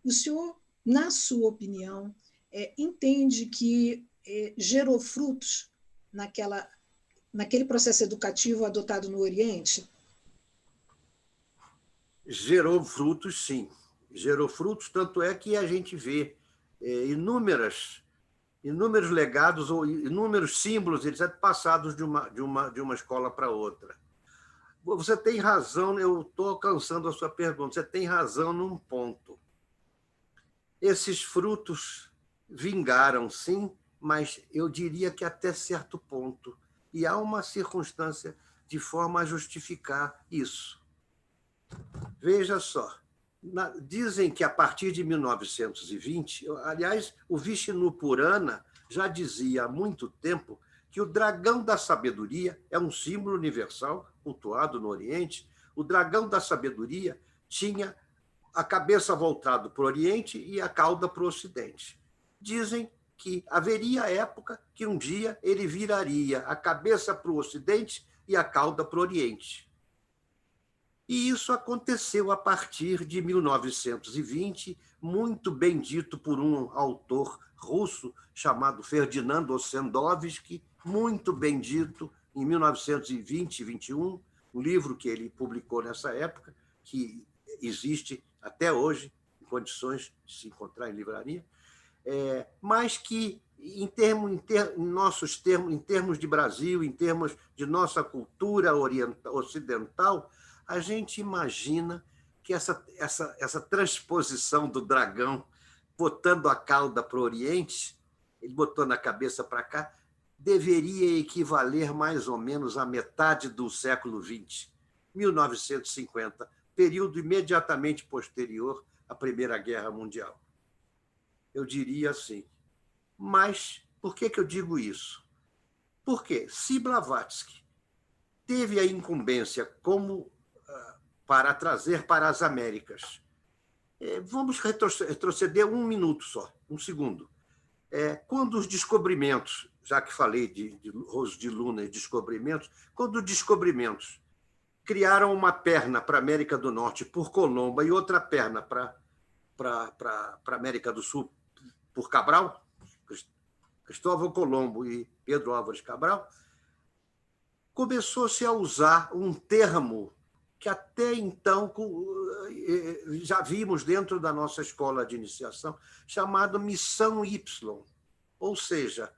o senhor, na sua opinião, é, entende que é, gerou frutos naquela, naquele processo educativo adotado no Oriente? Gerou frutos, sim. Gerou frutos, tanto é que a gente vê é, inúmeras, inúmeros legados ou inúmeros símbolos, etc., passados de uma, de uma, de uma escola para outra. Você tem razão, eu estou alcançando a sua pergunta, você tem razão num ponto. Esses frutos vingaram, sim, mas eu diria que até certo ponto. E há uma circunstância de forma a justificar isso. Veja só, na, dizem que a partir de 1920, aliás, o Vishnu Purana já dizia há muito tempo que o dragão da sabedoria é um símbolo universal cultuado no Oriente. O dragão da sabedoria tinha a cabeça voltada para o Oriente e a cauda para o Ocidente dizem que haveria época que um dia ele viraria a cabeça para o Ocidente e a cauda para o Oriente. E isso aconteceu a partir de 1920, muito bem dito por um autor russo chamado Ferdinando Ossendovsky, muito bem dito em 1920 e 21, um livro que ele publicou nessa época, que existe até hoje em condições de se encontrar em livraria, é, mas que, em, termo, em, ter, em nossos termos, em termos de Brasil, em termos de nossa cultura oriental, ocidental, a gente imagina que essa, essa, essa transposição do dragão botando a cauda para o Oriente, ele botou na cabeça para cá, deveria equivaler mais ou menos à metade do século XX, 1950, período imediatamente posterior à Primeira Guerra Mundial eu diria assim. Mas por que, que eu digo isso? Porque se Blavatsky teve a incumbência como para trazer para as Américas, é, vamos retroceder um minuto só, um segundo. É, quando os descobrimentos, já que falei de, de Rose de Luna e descobrimentos, quando os descobrimentos criaram uma perna para a América do Norte por Colombo e outra perna para a América do Sul por Cabral, Cristóvão Colombo e Pedro Álvares Cabral, começou-se a usar um termo que até então eh, já vimos dentro da nossa escola de iniciação, chamado Missão Y, ou seja,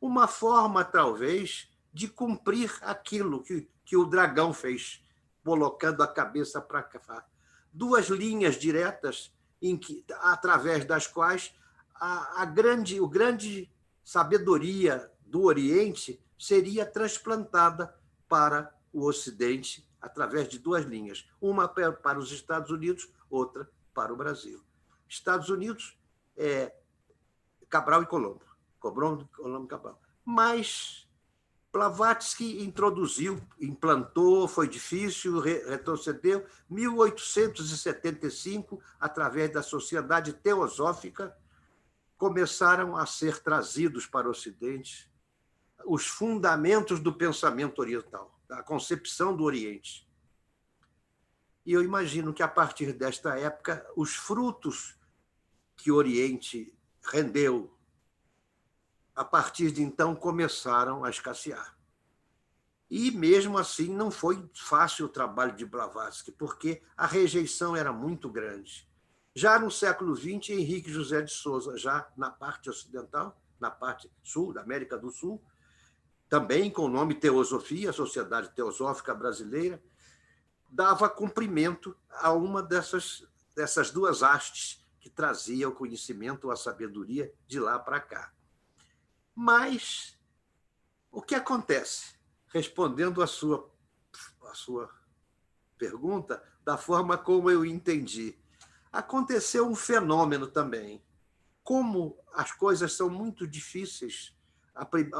uma forma, talvez, de cumprir aquilo que, que o dragão fez, colocando a cabeça para cá. Duas linhas diretas em que, através das quais a, a grande, o grande sabedoria do Oriente seria transplantada para o Ocidente através de duas linhas, uma para os Estados Unidos, outra para o Brasil. Estados Unidos é Cabral e Colombo, Colombo, Colombo e Cabral. Mas Blavatsky introduziu, implantou, foi difícil, retrocedeu. 1875, através da Sociedade Teosófica, começaram a ser trazidos para o Ocidente os fundamentos do pensamento oriental, da concepção do Oriente. E eu imagino que, a partir desta época, os frutos que o Oriente rendeu a partir de então começaram a escassear. E mesmo assim não foi fácil o trabalho de Blavatsky, porque a rejeição era muito grande. Já no século XX, Henrique José de Souza, já na parte ocidental, na parte sul, da América do Sul, também com o nome Teosofia, Sociedade Teosófica Brasileira, dava cumprimento a uma dessas, dessas duas hastes que trazia o conhecimento, a sabedoria de lá para cá. Mas o que acontece? Respondendo a sua, a sua pergunta, da forma como eu entendi, aconteceu um fenômeno também. Como as coisas são muito difíceis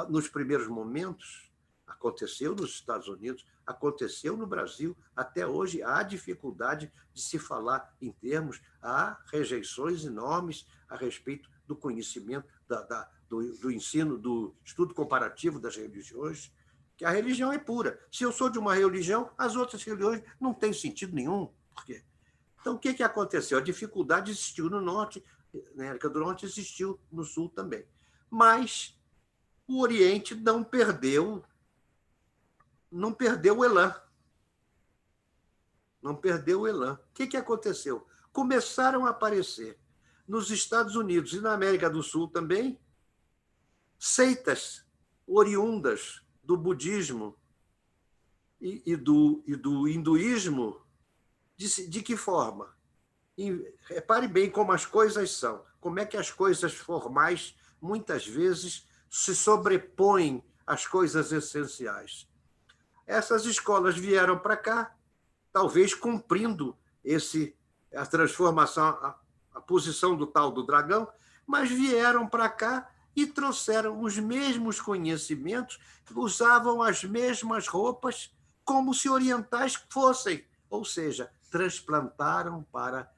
nos primeiros momentos, aconteceu nos Estados Unidos, aconteceu no Brasil, até hoje há dificuldade de se falar em termos, há rejeições enormes a respeito do conhecimento, da, da, do, do ensino, do estudo comparativo das religiões, que a religião é pura. Se eu sou de uma religião, as outras religiões não têm sentido nenhum. Por quê? Então, o que, que aconteceu? A dificuldade existiu no norte, na América do Norte existiu no sul também. Mas o Oriente não perdeu não perdeu o elan. Não perdeu o elan. O que, que aconteceu? Começaram a aparecer nos Estados Unidos e na América do Sul também seitas oriundas do budismo e, e, do, e do hinduísmo, de, de que forma? E, repare bem como as coisas são, como é que as coisas formais muitas vezes se sobrepõem às coisas essenciais. Essas escolas vieram para cá, talvez cumprindo esse a transformação, a, a posição do tal do dragão, mas vieram para cá e trouxeram os mesmos conhecimentos, usavam as mesmas roupas, como se orientais fossem, ou seja, transplantaram para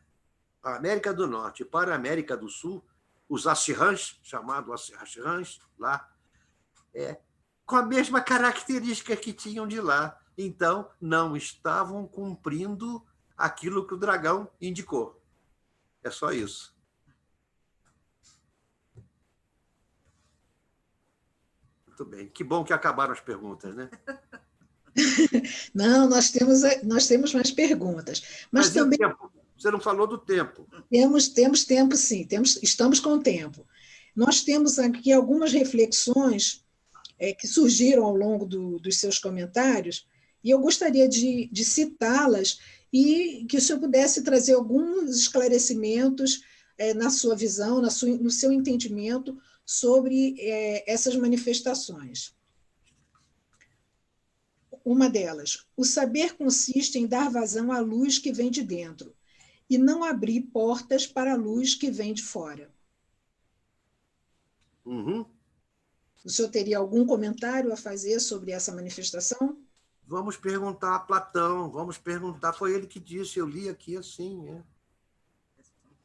a América do Norte, para a América do Sul, os Ashirans, chamados Ashirans, lá, é, com a mesma característica que tinham de lá. Então, não estavam cumprindo aquilo que o dragão indicou. É só isso. Muito bem. Que bom que acabaram as perguntas, né? *laughs* Não, nós temos, nós temos mais perguntas. Mas, Mas também. Você não falou do tempo. Temos, temos tempo, sim, temos, estamos com tempo. Nós temos aqui algumas reflexões é, que surgiram ao longo do, dos seus comentários, e eu gostaria de, de citá-las e que o senhor pudesse trazer alguns esclarecimentos é, na sua visão, na sua, no seu entendimento sobre é, essas manifestações. Uma delas, o saber consiste em dar vazão à luz que vem de dentro e não abrir portas para a luz que vem de fora. Uhum. O senhor teria algum comentário a fazer sobre essa manifestação? Vamos perguntar a Platão, vamos perguntar, foi ele que disse, eu li aqui assim, é.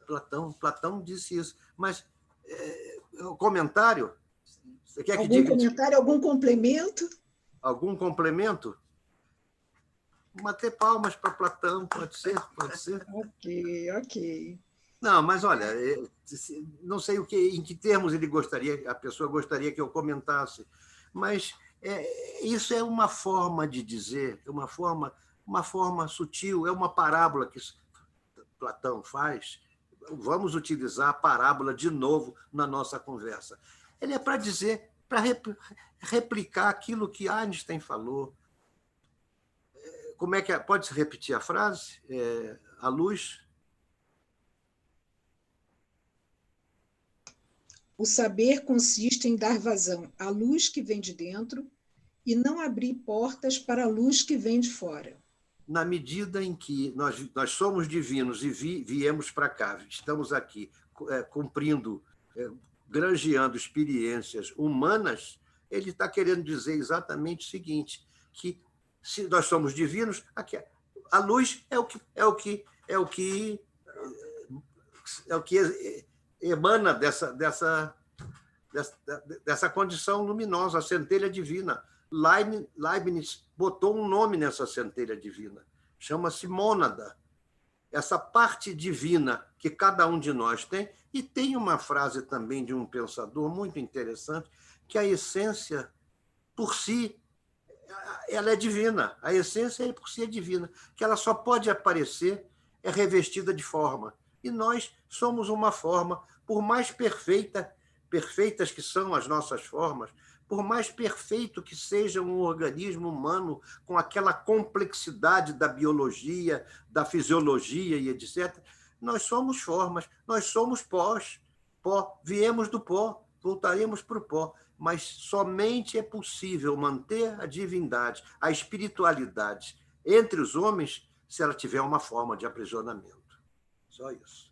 Platão, Platão disse isso. Mas é, o comentário? Você quer algum que diga? comentário, algum complemento? Algum complemento? Bater palmas para Platão, pode ser, pode ser. ok, ok. Não, mas olha, é, não sei o que, em que termos ele gostaria, a pessoa gostaria que eu comentasse, mas é, isso é uma forma de dizer, uma forma uma forma sutil, é uma parábola que Platão faz. Vamos utilizar a parábola de novo na nossa conversa. Ele é para dizer, para replicar aquilo que Einstein falou. Como é que é? Pode se repetir a frase? É, a luz. O saber consiste em dar vazão à luz que vem de dentro e não abrir portas para a luz que vem de fora. Na medida em que nós, nós somos divinos e vi, viemos para cá, estamos aqui é, cumprindo, é, granjeando experiências humanas, ele está querendo dizer exatamente o seguinte: que se nós somos divinos, aqui, a luz é o que é o que é o que é o que emana dessa dessa dessa, dessa condição luminosa, a centelha divina. Leibniz botou um nome nessa centelha divina, chama-se mônada. Essa parte divina que cada um de nós tem, e tem uma frase também de um pensador muito interessante, que a essência por si ela é divina, a essência por si é divina, que ela só pode aparecer é revestida de forma. E nós somos uma forma, por mais perfeita, perfeitas que são as nossas formas, por mais perfeito que seja um organismo humano, com aquela complexidade da biologia, da fisiologia e etc., nós somos formas, nós somos pós. Pó, viemos do pó, voltaremos para o pó. Mas somente é possível manter a divindade, a espiritualidade entre os homens se ela tiver uma forma de aprisionamento. Só isso.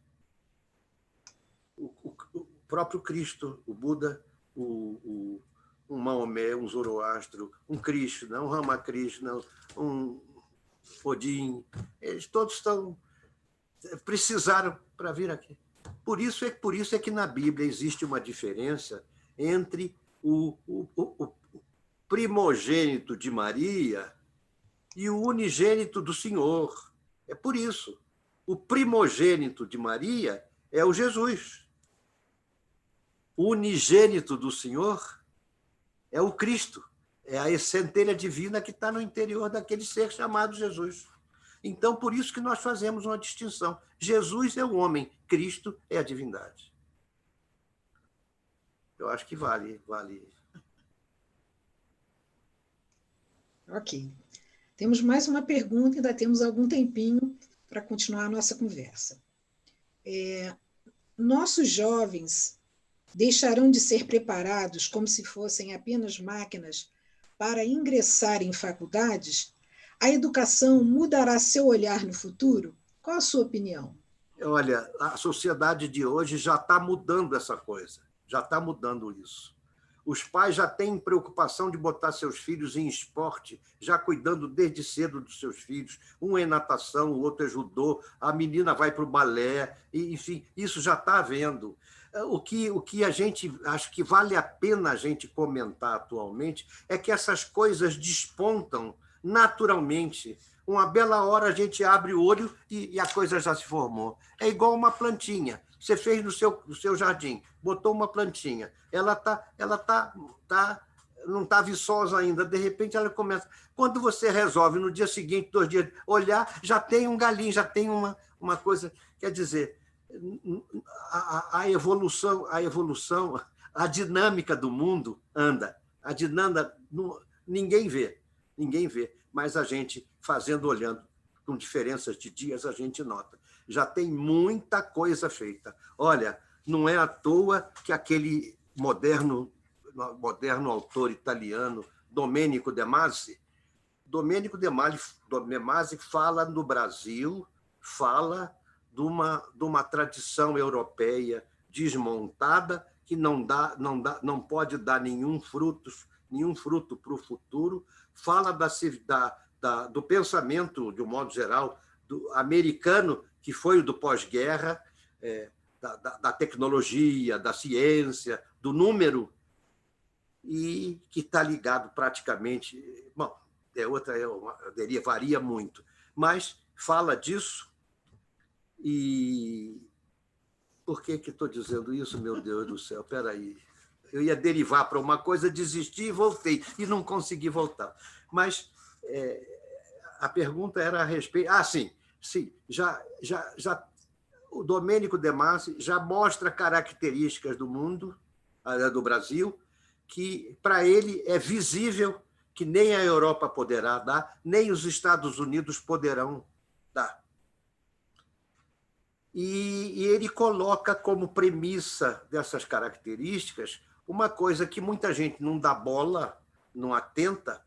O, o, o próprio Cristo, o Buda, o, um Maomé, um Zoroastro, um Krishna, um Ramakrishna, um Odin, eles todos estão precisaram para vir aqui. Por isso é por isso é que na Bíblia existe uma diferença entre o, o, o primogênito de Maria e o unigênito do Senhor. É por isso. O primogênito de Maria é o Jesus. O unigênito do Senhor é o Cristo, é a centelha divina que está no interior daquele ser chamado Jesus. Então, por isso que nós fazemos uma distinção. Jesus é o homem, Cristo é a divindade. Eu acho que vale, vale. Ok. Temos mais uma pergunta, ainda temos algum tempinho para continuar a nossa conversa. É, nossos jovens deixarão de ser preparados como se fossem apenas máquinas para ingressar em faculdades? A educação mudará seu olhar no futuro? Qual a sua opinião? Olha, a sociedade de hoje já está mudando essa coisa, já está mudando isso. Os pais já têm preocupação de botar seus filhos em esporte, já cuidando desde cedo dos seus filhos. Um é natação, o outro é judô, a menina vai para o balé, enfim, isso já está havendo. O que, o que a gente acho que vale a pena a gente comentar atualmente é que essas coisas despontam naturalmente. Uma bela hora a gente abre o olho e, e a coisa já se formou. É igual uma plantinha. Você fez no seu, no seu jardim, botou uma plantinha. Ela tá, ela tá, tá não está viçosa ainda, de repente ela começa. Quando você resolve no dia seguinte, dois dias, olhar, já tem um galinho, já tem uma, uma coisa. Quer dizer, a, a evolução, a evolução, a dinâmica do mundo anda. A dinâmica ninguém vê, ninguém vê, mas a gente fazendo, olhando com diferenças de dias, a gente nota. Já tem muita coisa feita. Olha, não é à toa que aquele moderno moderno autor italiano Domenico De Masi, Domenico De Masi fala no Brasil, fala de uma, de uma tradição europeia desmontada que não dá, não dá, não pode dar nenhum fruto, nenhum fruto para o futuro. Fala da, da, da, do pensamento, de um modo geral, do americano que foi o do pós-guerra, é, da, da, da, tecnologia, da ciência, do número e que está ligado praticamente, bom, é outra, é uma, varia muito, mas fala disso e por que estou dizendo isso, meu Deus do céu? Espera aí. Eu ia derivar para uma coisa, desisti e voltei, e não consegui voltar. Mas é, a pergunta era a respeito. Ah, sim, sim. Já, já, já, o Domênico De Masi já mostra características do mundo, ah, do Brasil, que para ele é visível que nem a Europa poderá dar, nem os Estados Unidos poderão dar. E, e ele coloca como premissa dessas características uma coisa que muita gente não dá bola, não atenta,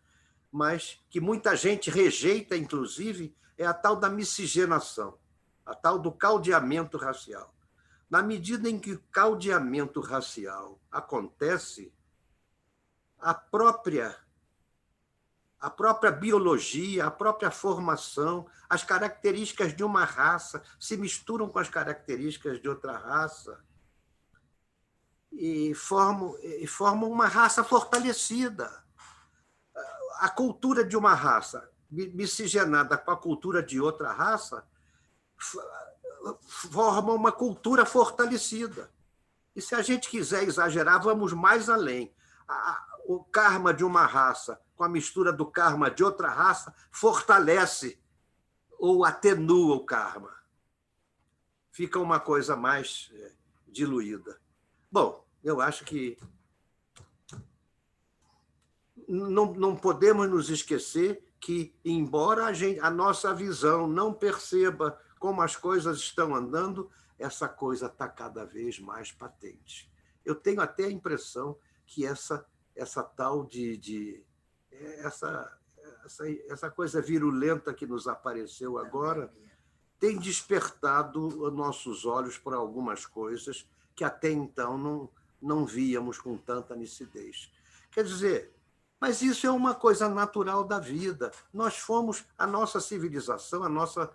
mas que muita gente rejeita, inclusive, é a tal da miscigenação, a tal do caldeamento racial. Na medida em que o caldeamento racial acontece, a própria a própria biologia, a própria formação, as características de uma raça se misturam com as características de outra raça e formam, e formam uma raça fortalecida. A cultura de uma raça miscigenada com a cultura de outra raça forma uma cultura fortalecida. E se a gente quiser exagerar, vamos mais além. O karma de uma raça com a mistura do karma de outra raça, fortalece ou atenua o karma. Fica uma coisa mais é, diluída. Bom, eu acho que não, não podemos nos esquecer que, embora a, gente, a nossa visão não perceba como as coisas estão andando, essa coisa está cada vez mais patente. Eu tenho até a impressão que essa, essa tal de, de essa, essa, essa coisa virulenta que nos apareceu agora tem despertado nossos olhos para algumas coisas que até então não, não víamos com tanta nitidez. Quer dizer, mas isso é uma coisa natural da vida. Nós fomos, a nossa civilização, a nossa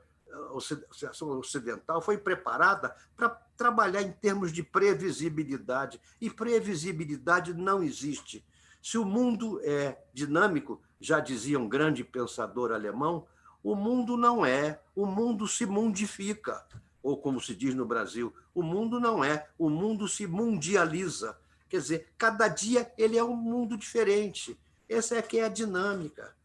civilização ocidental foi preparada para trabalhar em termos de previsibilidade. E previsibilidade não existe. Se o mundo é dinâmico, já dizia um grande pensador alemão, o mundo não é, o mundo se mundifica. Ou como se diz no Brasil, o mundo não é, o mundo se mundializa. Quer dizer, cada dia ele é um mundo diferente. Essa é que é a dinâmica.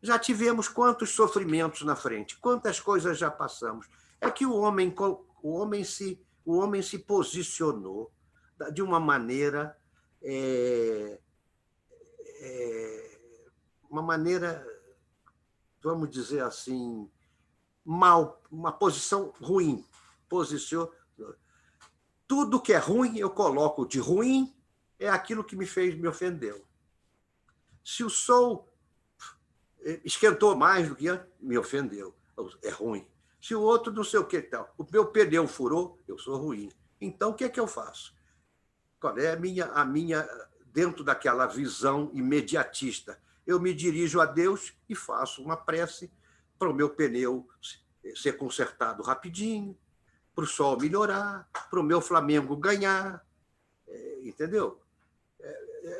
Já tivemos quantos sofrimentos na frente, quantas coisas já passamos. É que o homem, o homem, se, o homem se posicionou de uma maneira é, é, uma maneira, vamos dizer assim, mal, uma posição ruim. Posicionou. Tudo que é ruim eu coloco de ruim é aquilo que me fez, me ofendeu. Se o sol esquentou mais do que me ofendeu, é ruim. Se o outro não sei o que tal, o meu pneu furou, eu sou ruim. Então o que é que eu faço? Qual é a minha, a minha dentro daquela visão imediatista. Eu me dirijo a Deus e faço uma prece para o meu pneu ser consertado rapidinho, para o sol melhorar, para o meu Flamengo ganhar. É, entendeu?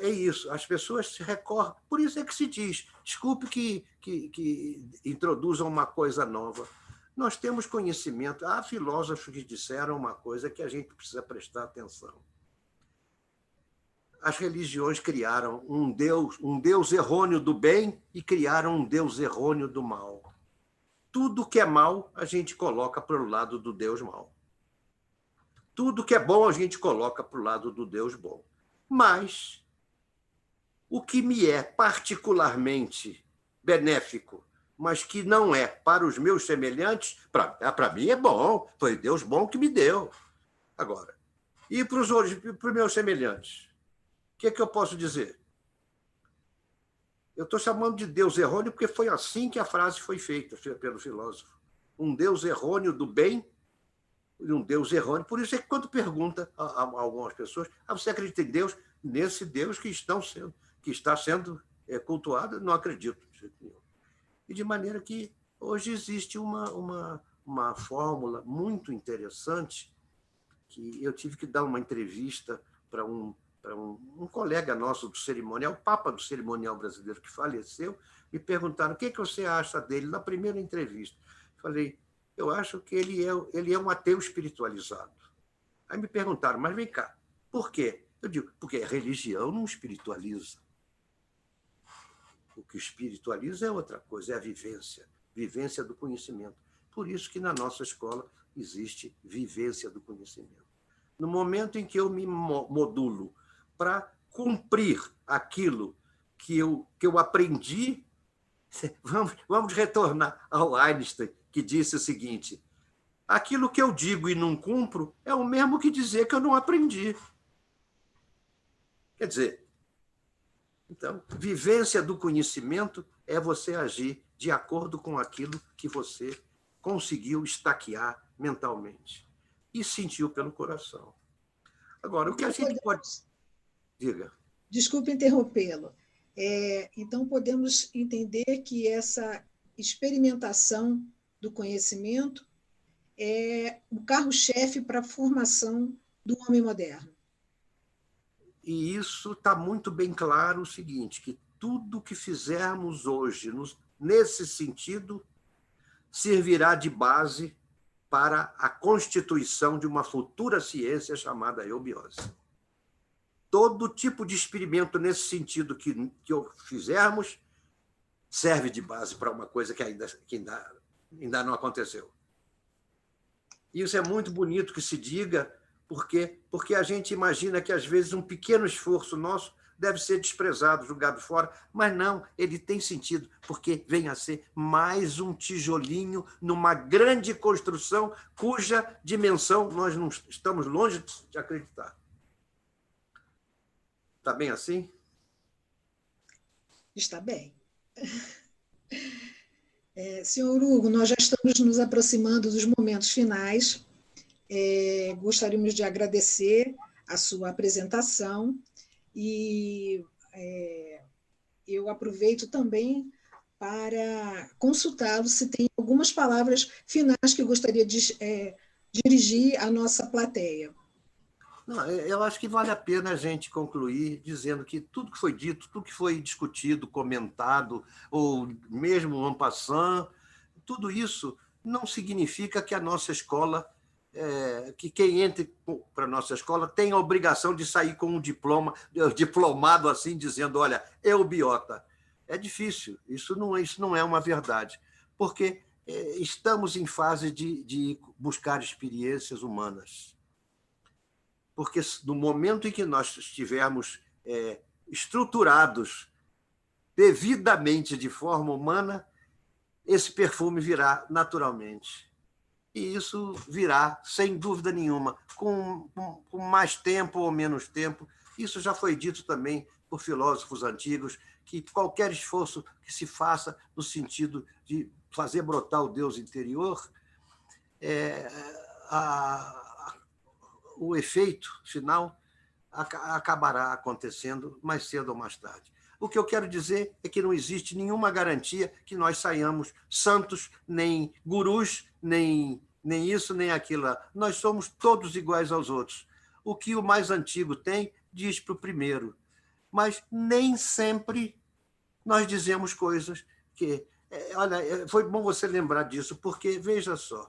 É, isso. As pessoas se recorrem. Por isso é que se diz: desculpe que, que, que introduzam uma coisa nova. Nós temos conhecimento. Há filósofos que disseram uma coisa que a gente precisa prestar atenção as religiões criaram um Deus, um Deus errôneo do bem e criaram um Deus errôneo do mal. Tudo que é mal, a gente coloca para o lado do Deus mal. Tudo que é bom, a gente coloca para o lado do Deus bom. Mas o que me é particularmente benéfico, mas que não é para os meus semelhantes, para ah, mim é bom, foi Deus bom que me deu. Agora, e para os, para os meus semelhantes? O que, é que eu posso dizer? Eu estou chamando de Deus errôneo porque foi assim que a frase foi feita pelo filósofo. Um Deus errôneo do bem e um Deus errôneo. Por isso é que quando pergunta a algumas pessoas, ah, você acredita em Deus? Nesse Deus que, estão sendo, que está sendo é, cultuado, não acredito. E de maneira que hoje existe uma, uma, uma fórmula muito interessante que eu tive que dar uma entrevista para um para um, um, colega nosso do cerimonial, o Papa do cerimonial brasileiro que faleceu, me perguntaram o que, que você acha dele na primeira entrevista. Falei, eu acho que ele é, ele é um ateu espiritualizado. Aí me perguntaram, mas vem cá, por quê? Eu digo, porque a religião não espiritualiza. O que espiritualiza é outra coisa, é a vivência, vivência do conhecimento. Por isso que na nossa escola existe vivência do conhecimento. No momento em que eu me modulo para cumprir aquilo que eu, que eu aprendi, *laughs* vamos, vamos retornar ao Einstein, que disse o seguinte: aquilo que eu digo e não cumpro é o mesmo que dizer que eu não aprendi. Quer dizer, então, vivência do conhecimento é você agir de acordo com aquilo que você conseguiu estaquear mentalmente e sentiu pelo coração. Agora, o que a gente pode. Diga. Desculpe interrompê-lo. É, então, podemos entender que essa experimentação do conhecimento é o carro-chefe para a formação do homem moderno. E isso está muito bem claro o seguinte, que tudo que fizermos hoje nos, nesse sentido servirá de base para a constituição de uma futura ciência chamada eubiose. Todo tipo de experimento nesse sentido que, que fizermos serve de base para uma coisa que ainda, que ainda, ainda não aconteceu. Isso é muito bonito que se diga, porque porque a gente imagina que às vezes um pequeno esforço nosso deve ser desprezado, julgado fora, mas não, ele tem sentido, porque vem a ser mais um tijolinho numa grande construção cuja dimensão nós não estamos longe de acreditar. Está bem assim? Está bem. É, senhor Hugo, nós já estamos nos aproximando dos momentos finais. É, gostaríamos de agradecer a sua apresentação e é, eu aproveito também para consultá-lo se tem algumas palavras finais que gostaria de é, dirigir à nossa plateia. Não, eu acho que vale a pena a gente concluir dizendo que tudo que foi dito, tudo que foi discutido, comentado, ou mesmo en passant, tudo isso não significa que a nossa escola é, que quem entre para a nossa escola tem a obrigação de sair com um diploma, *laughs* diplomado assim, dizendo: olha, o biota. É difícil, isso não, é, isso não é uma verdade, porque é, estamos em fase de, de buscar experiências humanas. Porque no momento em que nós estivermos é, estruturados devidamente de forma humana, esse perfume virá naturalmente e isso virá, sem dúvida nenhuma, com, com, mais tempo ou menos tempo. Isso já foi dito também por filósofos antigos, que qualquer esforço que se faça no sentido de fazer brotar o Deus interior, é, a, a, o efeito final acabará acontecendo mais cedo ou mais tarde. O que eu quero dizer é que não existe nenhuma garantia que nós saiamos santos, nem gurus, nem nem isso, nem aquilo. Nós somos todos iguais aos outros. O que o mais antigo tem, diz para o primeiro. Mas nem sempre nós dizemos coisas que. É, olha, é, foi bom você lembrar disso, porque, veja só,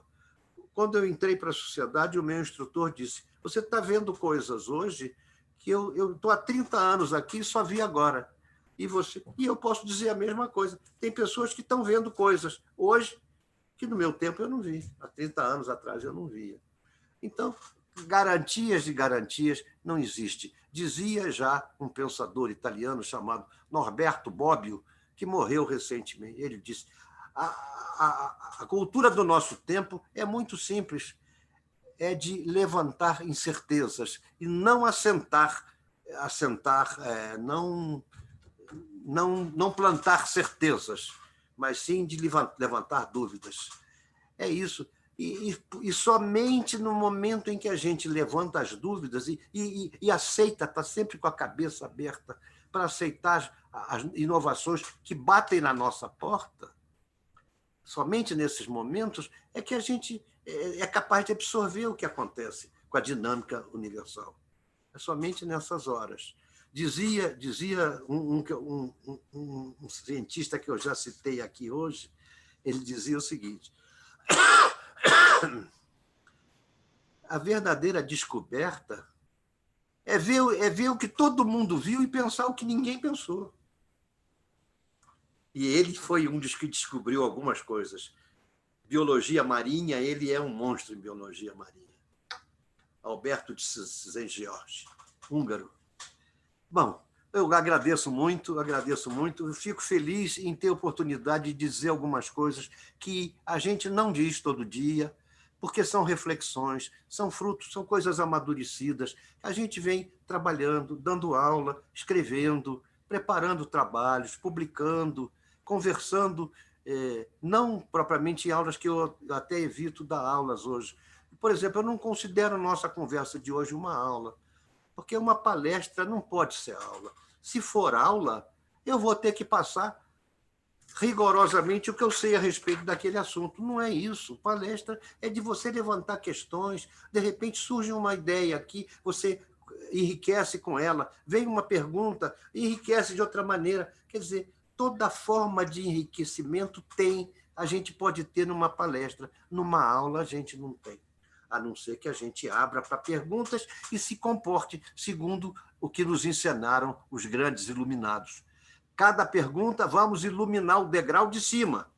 quando eu entrei para a sociedade, o meu instrutor disse: Você está vendo coisas hoje que eu estou há 30 anos aqui e só vi agora. E, você, e eu posso dizer a mesma coisa. Tem pessoas que estão vendo coisas hoje que no meu tempo eu não vi. Há 30 anos atrás eu não via. Então, garantias de garantias não existe. Dizia já um pensador italiano chamado Norberto Bobbio, que morreu recentemente. Ele disse: a, a, a cultura do nosso tempo é muito simples, é de levantar incertezas e não assentar, assentar, é, não, não, não plantar certezas mas sim de levantar dúvidas. É isso. E, e, e, somente no momento em que a gente levanta as dúvidas e, e, e aceita, está sempre com a cabeça aberta para aceitar as inovações que batem na nossa porta, somente nesses momentos é que a gente é, é capaz de absorver o que acontece com a dinâmica universal. É somente nessas horas. Dizia, dizia um, um, um, um cientista que eu já citei aqui hoje, ele dizia o seguinte: *coughs* a verdadeira descoberta é ver, é ver o que todo mundo viu e pensar o que ninguém pensou. E ele foi um dos que descobriu algumas coisas. Biologia marinha, ele é um monstro em biologia marinha. Alberto de Saint-Georges, húngaro. Bom, eu agradeço muito, agradeço muito. Eu fico feliz em ter a oportunidade de dizer algumas coisas que a gente não diz todo dia, porque são reflexões, são frutos, são coisas amadurecidas. A gente vem trabalhando, dando aula, escrevendo, preparando trabalhos, publicando, conversando, eh, não propriamente em aulas que eu até evito dar aulas hoje. Por exemplo, eu não considero nossa conversa de hoje uma aula, porque uma palestra não pode ser aula. Se for aula, eu vou ter que passar rigorosamente o que eu sei a respeito daquele assunto. Não é isso. Palestra é de você levantar questões, de repente surge uma ideia aqui, você enriquece com ela, vem uma pergunta, enriquece de outra maneira. Quer dizer, toda forma de enriquecimento tem, a gente pode ter numa palestra, numa aula a gente não tem. A não ser que a gente abra para perguntas e se comporte segundo o que nos ensinaram os grandes iluminados cada pergunta, vamos iluminar o degrau de cima.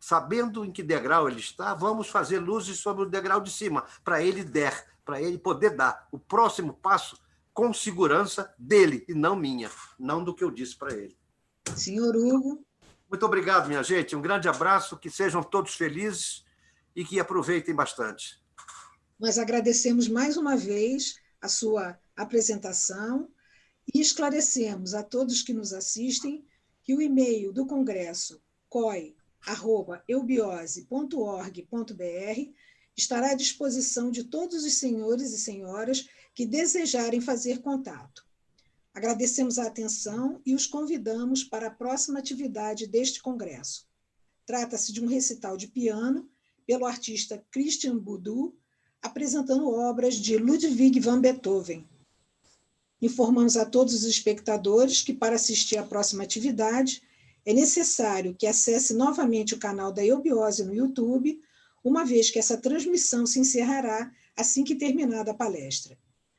Sabendo em que degrau ele está, vamos fazer luzes sobre o degrau de cima, para ele der, para ele poder dar o próximo passo com segurança dele e não minha, não do que eu disse para ele. Senhor Hugo. Muito obrigado, minha gente. Um grande abraço, que sejam todos felizes e que aproveitem bastante. Nós agradecemos mais uma vez a sua apresentação e esclarecemos a todos que nos assistem que o e-mail do Congresso coi.eubiose.org.br estará à disposição de todos os senhores e senhoras que desejarem fazer contato. Agradecemos a atenção e os convidamos para a próxima atividade deste congresso. Trata-se de um recital de piano pelo artista Christian Boudou, apresentando obras de Ludwig van Beethoven, Informamos a todos os espectadores que, para assistir à próxima atividade, é necessário que acesse novamente o canal da Eubiose no YouTube, uma vez que essa transmissão se encerrará assim que terminada a palestra.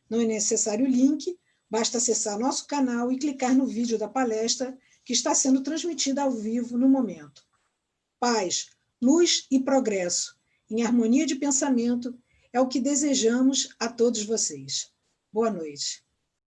Não é necessário link, basta acessar nosso canal e clicar no vídeo da palestra que está sendo transmitida ao vivo no momento. Paz, luz e progresso, em harmonia de pensamento, é o que desejamos a todos vocês. Boa noite.